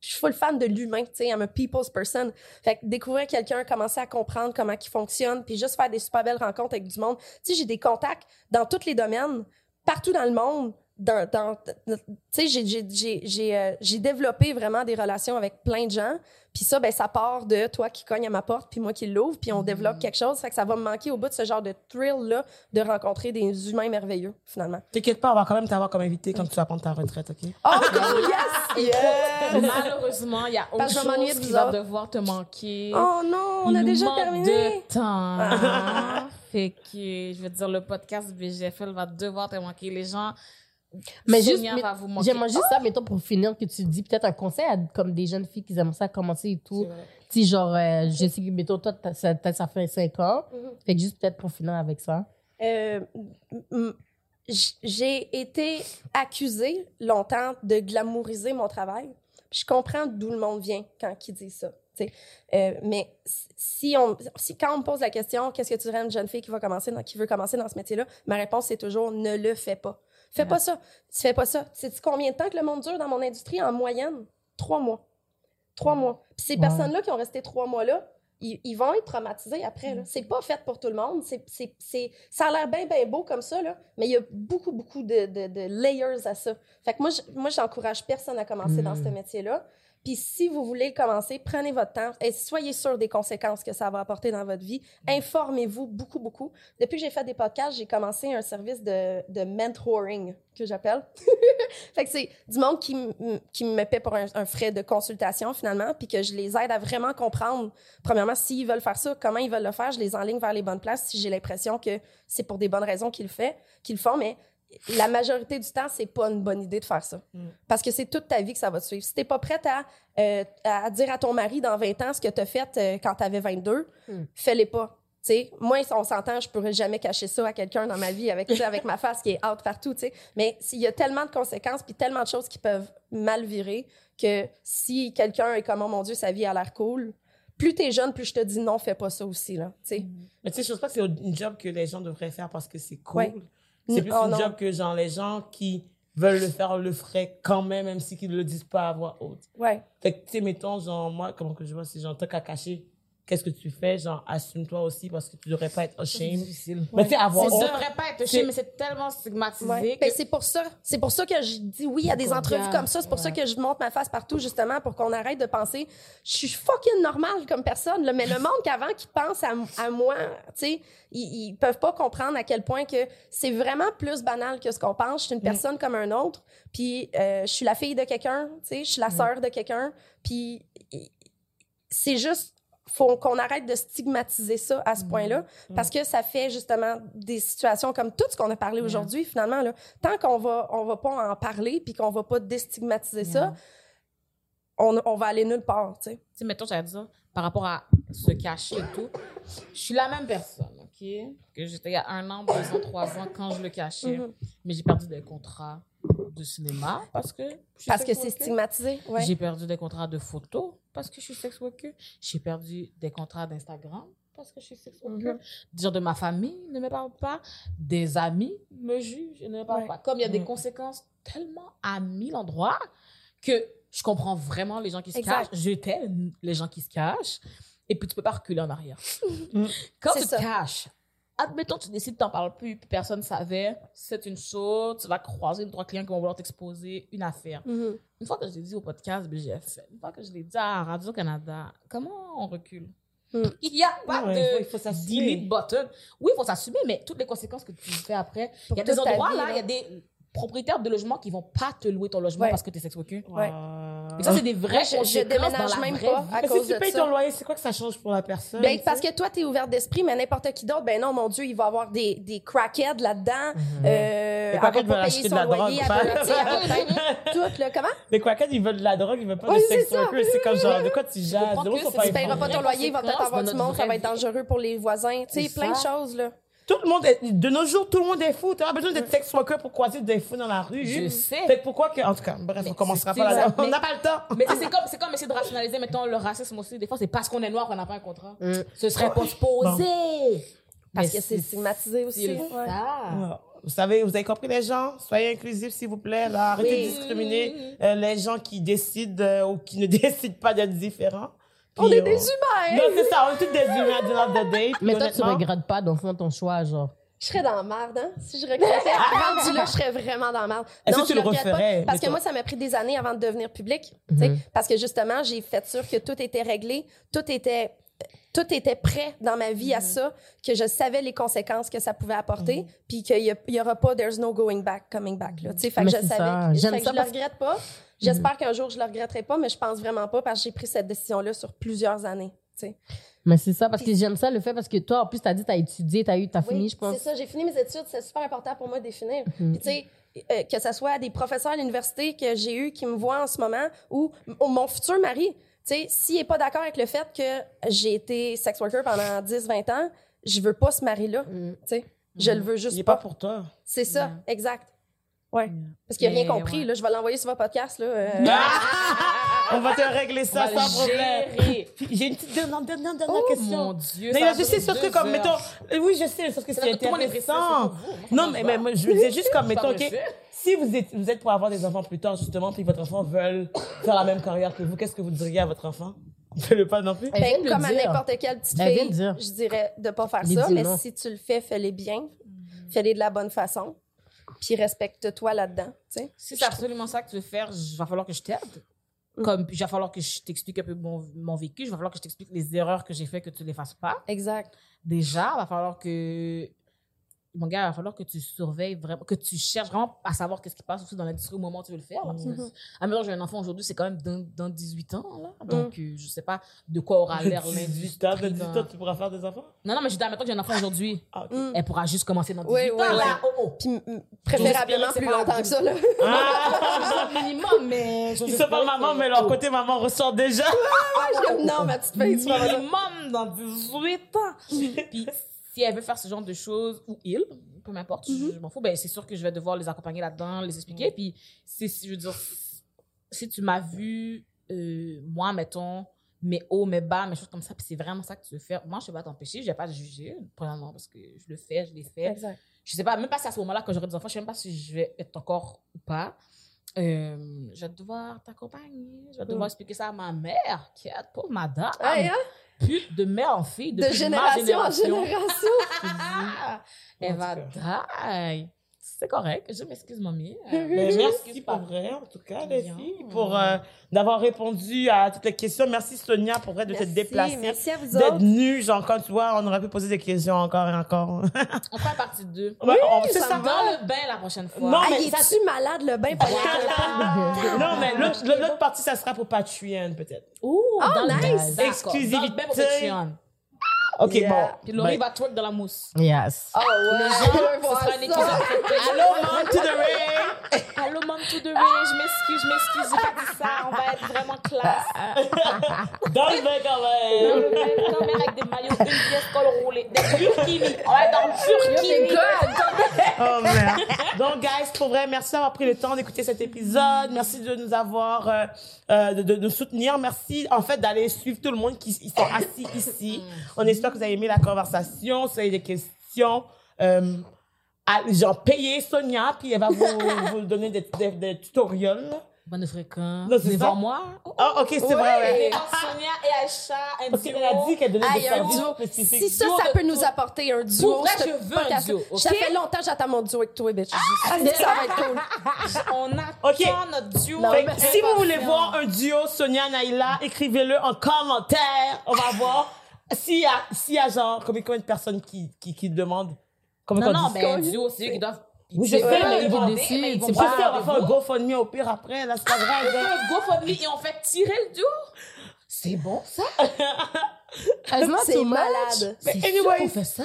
je suis full fan de l'humain, tu sais, I'm a people's person. Fait que découvrir quelqu'un, commencer à comprendre comment il fonctionne, puis juste faire des super belles rencontres avec du monde. Tu sais, j'ai des contacts dans tous les domaines, partout dans le monde. Tu sais, j'ai j'ai, euh, j'ai développé vraiment des relations avec plein de gens. Puis ça, ben, ça part de toi qui cogne à ma porte, puis moi qui l'ouvre, puis on développe quelque chose. Fait que ça va me manquer au bout de ce genre de thrill-là de rencontrer des humains merveilleux, finalement. T'inquiète pas, on va quand même t'avoir comme invité quand tu vas prendre ta retraite, OK? Oh, cool, yes! Yes! Malheureusement, il y a autre Parce chose qui va devoir te manquer. Oh non, on a Il déjà terminé. de temps. fait que, je veux dire, le podcast BGFL va devoir te manquer. Les gens, Mais juste, j'aimerais juste ça, mettons, pour finir, que tu dis peut-être un conseil à comme des jeunes filles qui aiment ça commencer et tout. Tu genre, euh, je sais que, mettons, toi, t'as- ça, fait 5 ans. Mhm. Fait que juste peut-être pour finir avec ça. Euh, j'ai été accusée longtemps de glamouriser mon travail. Je comprends d'où le monde vient quand il dit ça. Euh, mais si on, si quand on me pose la question, qu'est-ce que tu dirais à une jeune fille qui, va commencer dans, qui veut commencer dans ce métier-là, ma réponse c'est toujours ne le fais pas. Fais pas ça. Tu fais pas ça. Sais-tu combien de temps que le monde dure dans mon industrie en moyenne? Trois mois. Trois mois. Puis ces Ouais. personnes-là qui ont resté trois mois là, ils, ils vont être traumatisés après. là. C'est pas fait pour tout le monde. C'est, c'est, c'est, ça a l'air bien, bien beau comme ça, là, mais il y a beaucoup, beaucoup de, de, de layers à ça. Fait que moi, je- moi, j'encourage personne à commencer dans ce métier-là. Puis si vous voulez commencer, prenez votre temps et soyez sûr des conséquences que ça va apporter dans votre vie. Informez-vous beaucoup, beaucoup. Depuis que j'ai fait des podcasts, j'ai commencé un service de, de mentoring que j'appelle. fait que c'est du monde qui, qui me paie pour un, un frais de consultation finalement, puis que je les aide à vraiment comprendre, premièrement, s'ils veulent faire ça, comment ils veulent le faire, je les enligne vers les bonnes places si j'ai l'impression que c'est pour des bonnes raisons qu'ils le, fait, qu'ils le font, mais la majorité du temps, c'est pas une bonne idée de faire ça. Parce que c'est toute ta vie que ça va te suivre. Si t'es pas prête à, euh, à dire à ton mari dans 20 ans ce que t'as fait euh, quand t'avais 22, Mm. fais-les pas. Tu sais, moi, on s'entend, je pourrais jamais cacher ça à quelqu'un dans ma vie avec, ma face qui est out partout, tu sais. Mais s'il y a tellement de conséquences puis tellement de choses qui peuvent mal virer que si quelqu'un est comme, oh mon Dieu, sa vie a l'air cool, plus t'es jeune, plus je te dis non, fais pas ça aussi, là, tu sais. Mais tu sais, je pense pas que c'est une job que les gens devraient faire parce que c'est cool. Ouais. C'est plus Oh, une non. job que, genre, les gens qui veulent le faire le feraient quand même, même si ils le disent pas à voix haute. Ouais. Fait que, tu sais, mettons, genre, moi, comment que je vois, c'est genre, tant qu'à cacher, qu'est-ce que tu fais, genre, assume-toi aussi parce que tu devrais pas être ashamed. difficile. Mais tu sais, avoir Ça honte. devrait pas être C'est- mais c'est tellement stigmatisé Ouais. que Ben, c'est pour ça. C'est pour ça que je dis oui à des entrevues comme ça. C'est pour ça que je monte ma face partout, justement, pour qu'on arrête de penser je suis fucking normale comme personne. là. Mais le monde qu'avant qui pense à, à moi, tu sais, ils, ils peuvent pas comprendre à quel point que c'est vraiment plus banal que ce qu'on pense. Je suis une personne comme un autre. Puis euh, je suis la fille de quelqu'un, tu sais, je suis la sœur de quelqu'un. Puis c'est juste faut qu'on arrête de stigmatiser ça à ce point-là parce que ça fait justement des situations comme tout ce qu'on a parlé aujourd'hui finalement là. Tant qu'on va on va pas en parler puis qu'on va pas déstigmatiser ça on, on va aller nulle part tu sais. Tu mettons, j'allais dire, par rapport à se cacher et tout, je suis la même personne, OK? Que j'étais il y a un an, deux ans, trois ans, quand je le cachais. Mhm. Mais j'ai perdu des contrats de cinéma parce que parce que c'est stigmatisé ouais. J'ai perdu des contrats de photos parce que je suis sex worker. J'ai perdu des contrats d'Instagram parce que je suis sex worker. Dire de ma famille ne me parle pas. Des amis me jugent et ne me parlent Ouais. pas. Comme il y a des Mhm. conséquences tellement à mille endroits que je comprends vraiment les gens qui se Exact. cachent. J'étais les gens qui se cachent. Et puis, tu peux pas reculer en arrière. Quand tu te ça. caches, admettons, tu décides, t'en parles plus, puis personne ne savait, c'est une chose, tu vas croiser deux, trois clients qui vont vouloir t'exposer une affaire. Mhm. Une fois que je l'ai dit au podcast BGF, une fois que je l'ai dit à Radio-Canada, comment on recule? Il n'y a pas Ouais, de il faut- il faut s'assumer. delete button. Oui, il faut s'assumer, mais toutes les conséquences que tu fais après. Il y a des endroits vie, là. il y a des propriétaires de logements qui vont pas te louer ton logement Ouais. parce que tu es sex worker. Ouais. Et ça, c'est des vraies Moi, je, je déménage dans la même vraie pas vie. à Mais cause si tu de payes ça. ton loyer, c'est quoi que ça change pour la personne? Ben, tu parce que toi, t'es ouverte d'esprit, mais n'importe qui d'autre, ben non, mon Dieu, il va avoir des, des crackheads là-dedans. Euh, Les crackheads veulent payer acheter son de la loyer, drogue, tu tout, là. Comment? Les crackheads, ils veulent de la drogue, ils veulent pas Oui, de c'est sex ça. worker. C'est comme genre, de quoi tu jases? pas Tu payeras pas ton loyer, il va peut-être avoir du monde, ça va être dangereux pour les voisins. Tu sais, plein de choses, là. Tout le monde est, de nos jours, tout le monde est fou. T'as pas besoin d'être sex worker pour croiser des fous dans la rue. Je sais. Fait pourquoi que, en tout cas, bref, on commencera c'est pas là. On n'a pas le temps. Mais tu c'est comme, c'est comme essayer de rationaliser, mettons, le racisme aussi. Des fois, c'est parce qu'on est noir qu'on n'a pas un contrat. Ce serait pas supposé. Parce que c'est stigmatisé aussi. c'est Ouais. ça. Vous savez, vous avez compris les gens? Soyez inclusifs, s'il vous plaît. Là. Arrêtez Oui. de discriminer euh, les gens qui décident euh, ou qui ne décident pas d'être différents. On est des euh, humains! Non, c'est ça, on est tous des humains à the end of the day. Mais toi, tu regrettes pas, dans le fond, ton choix, genre. Je serais dans la merde, hein? Si je regrettais, rendu là, je serais vraiment dans la merde. Est-ce Non, que tu je le regrette pas, referais, Parce que moi, ça m'a pris des années avant de devenir public. tu sais, Mhm. Parce que justement, j'ai fait sûr que tout était réglé, tout était, tout était prêt dans ma vie à ça, que je savais les conséquences que ça pouvait apporter, puis qu'il y, a- il y aura pas, there's no going back, coming back. Là, tu sais, fait que Mais je c'est savais. ça. que- fait que ça je le parce- regrette pas. J'espère qu'un jour, je le regretterai pas, mais je pense vraiment pas parce que j'ai pris cette décision-là sur plusieurs années. tu sais. Mais c'est ça, parce que j'aime ça, le fait, parce que toi, en plus, t'as dit, t'as étudié, t'as eu, t'as fini, Oui, je pense. C'est ça, j'ai fini mes études, c'est super important pour moi de les finir. Mhm. Puis tu sais, euh, que ce soit des professeurs à l'université que j'ai eu qui me voient en ce moment ou mon futur mari, tu sais, s'il est pas d'accord avec le fait que j'ai été sex worker pendant 10-20 ans, je veux pas ce mari-là, Mhm. tu sais. Je le veux juste Il est pas. pas pour toi. C'est ça, exact. Ouais. Parce qu'il a rien compris, ouais. là, je vais l'envoyer sur votre podcast, là. euh, On va te régler ça sans problème. J'ai une petite dernière, dernière, dernière Oh question. mon Dieu. Mais là, je sais, deux comme, heures. mettons, euh, oui, je sais, sauf que C'est intéressant. Non, me mais, mais moi, je veux dire juste comme, mettons, ok, si vous êtes, vous êtes pour avoir des enfants plus tard, justement, puis votre enfant veut faire la même carrière que vous, qu'est-ce que vous diriez à votre enfant? Vous ne le pas non plus? Elle vient Ben, comme à dire. n'importe quelle petite Elle vient de fille, dire. je dirais de pas faire ça, mais si tu le fais, fais-les bien, fais-les de la bonne façon, puis respecte-toi là-dedans, tu sais. Si c'est absolument ça que tu veux faire, il va falloir que je t'aide. Mm. Comme, il va falloir que je t'explique un peu mon, mon vécu. Il va falloir que je t'explique les erreurs que j'ai fait que tu ne les fasses pas. Exact. Déjà, il va falloir que. Mon gars, il va falloir que tu surveilles vraiment, que tu cherches vraiment à savoir qu'est-ce qui passe aussi dans l'industrie au moment où tu veux le faire. là. Parce que, Mhm. À mesure que j'ai un enfant aujourd'hui, c'est quand même dans, dans 18 ans. Là. Donc, euh, je sais pas de quoi aura l'air 18 ans, l'industrie. 18 dans- ans, tu pourras faire des enfants? Non, non, mais je dis, admettons que j'ai un enfant aujourd'hui. Ah, ok. Mm. Elle pourra juste commencer dans 18 Oui, ans. oui, là. oui. Oh, oh. Puis m- préférablement plus longtemps que ça, là. Ah! minimum, mais. Ils sont pas maman, mais leur côté maman ressort déjà. Je non, ma petite fille, tu minimum dans 18 ans. Puis si elle veut faire ce genre de choses, ou il, peu m'importe, je- Mhm. je, m'en fous, ben, c'est sûr que je vais devoir les accompagner là-dedans, les expliquer. Puis c'est, je veux dire, si tu m'as vu, euh, moi, mettons, mes hauts, mes bas, mes choses comme ça, puis c'est vraiment ça que tu veux faire, moi, je vais pas t'empêcher, je vais pas te juger, premièrement, parce que je le fais, je l'ai fait. Exact. Je sais pas, même pas si à ce moment-là, quand j'aurai des enfants, je sais même pas si je vais être encore ou pas. Euh, je vais devoir t'accompagner, je vais devoir expliquer ça à ma mère, qui est pauvre madame, Hey, hein? Pute de mère en fille, De depuis génération en génération. Ah, Elle va die. C'est correct, je m'excuse, mamie. Mais Je merci pour pas. vrai, en tout cas, les filles, pour euh, d'avoir répondu à toutes les questions. Merci Sonia pour vrai de t'être déplacée. Merci à vous D'être autres. nue, genre, quand tu vois, on aurait pu poser des questions encore et encore. On fera partie 2. Ouais, on- ça Dans le bain la prochaine fois. Non, Ah, mais il ça, est-tu malade, le bain? que- non, mais l'autre partie, ça sera pour Patreon, peut-être. Ouh, Oh, dans le bain. nice. Exclusivité. OK, Yeah. bon. Puis Laurie va twerk dans la mousse. Yes. Oh, ouais. Les gens, ce sera un épisode Allô, mom to the ring! Allô, mom to the way, je m'excuse, je m'excuse, j'ai pas dit ça, on va être vraiment classe. Dans le bain, quand Dans même. le bain, quand même, avec des maillots, une pièce col roulé, des burkinis, on va être dans le burkini. Oh merde. Donc, guys, pour vrai, merci d'avoir pris le temps d'écouter cet épisode. Merci de nous avoir, euh, euh, de, de nous soutenir. Merci, en fait, d'aller suivre tout le monde qui ils sont assis ici. On espère que vous avez aimé la conversation. Si vous avez des questions, euh, genre, payez Sonia, puis elle va vous, vous donner des, des, des tutoriels. Bonne fréquence. Non, c'est ça. moi. Ah, ok, c'est vrai, ouais. Sonia et Aïcha, un Parce qu'elle a dit qu'elle donnait des un services duo. spécifiques. Si ça, ça peut nous apporter un duo. Pour vrai, je veux un duo, ok? Ça fait longtemps que j'attends mon duo avec toi, bitch. Ah, ça va être cool. On attend Ok. notre duo. Non, Fait si vous voulez voir un duo Sonia Naïla, écrivez-le en commentaire. On va voir. S'il y a, s'il y a genre, combien, combien de personnes qui, qui, qui demandent? Combien Non, non, ben, duo, c'est eux qui doivent. Oui, je sais, Ouais, mais ils ils vont décident, demander, mais ils vont c'est pas on va faire un vous. GoFundMe au pire après, là, c'est pas grave. On fait hein. un GoFundMe et on fait tirer le duo. C'est bon, ça? C'est malade. Mais C'est anyway, sûr qu'on fait ça?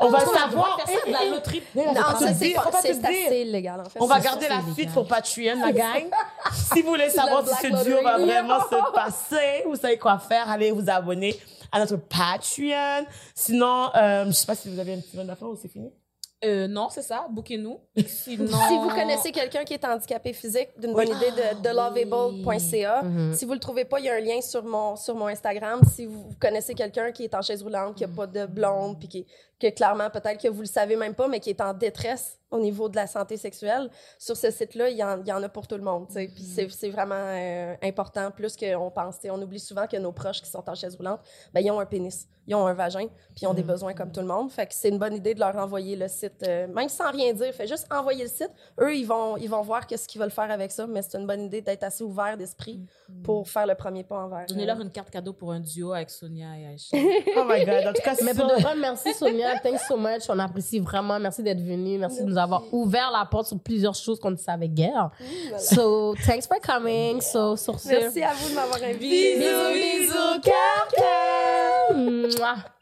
on va On le savoir. faire ça de la loterie. Non, ça, c'est assez illégal, en fait. On va garder ça, la suite sur Patreon, la gang. si vous voulez savoir si ce duo va vraiment se passer, vous savez quoi faire, allez vous abonner à notre Patreon. Sinon, euh, je sais pas si vous avez un petit mot d'affaire ou c'est fini. Euh, non, c'est ça. Bouquez-nous. Sinon. Si vous connaissez quelqu'un qui est handicapé physique, d'une bonne idée de, de loveable.ca. Mhm. Si vous le trouvez pas, il y a un lien sur mon, sur mon Instagram. Si vous connaissez quelqu'un qui est en chaise roulante, qui a pas de blonde, puis qui, que clairement, peut-être que vous le savez même pas, mais qui est en détresse au niveau de la santé sexuelle, sur ce site-là, il y, en, il y en a pour tout le monde. Puis c'est- c'est vraiment euh, important, plus qu'on pense. On oublie souvent que nos proches qui sont en chaise roulante, ben, ils ont un pénis, ils ont un vagin, puis ils ont des besoins comme tout le monde. Fait que c'est une bonne idée de leur envoyer le site, euh, même sans rien dire. Fait juste envoyer le site. Eux, ils vont, ils vont voir qu'est-ce qu'ils veulent faire avec ça, mais c'est une bonne idée d'être assez ouvert d'esprit pour faire le premier pas envers. Donnez-leur une carte cadeau pour un duo avec Sonia et Aïcha. Oh my god. En tout cas, Mais pour de vrai, merci Sonia. Thanks so much. On apprécie vraiment. Merci d'être venue. Merci, de nous avoir ouvert la porte sur plusieurs choses qu'on ne savait guère. voilà. So, thanks for coming. So, sur ce. Merci à vous de m'avoir invité. Bisous, bisous, cœur, cœur.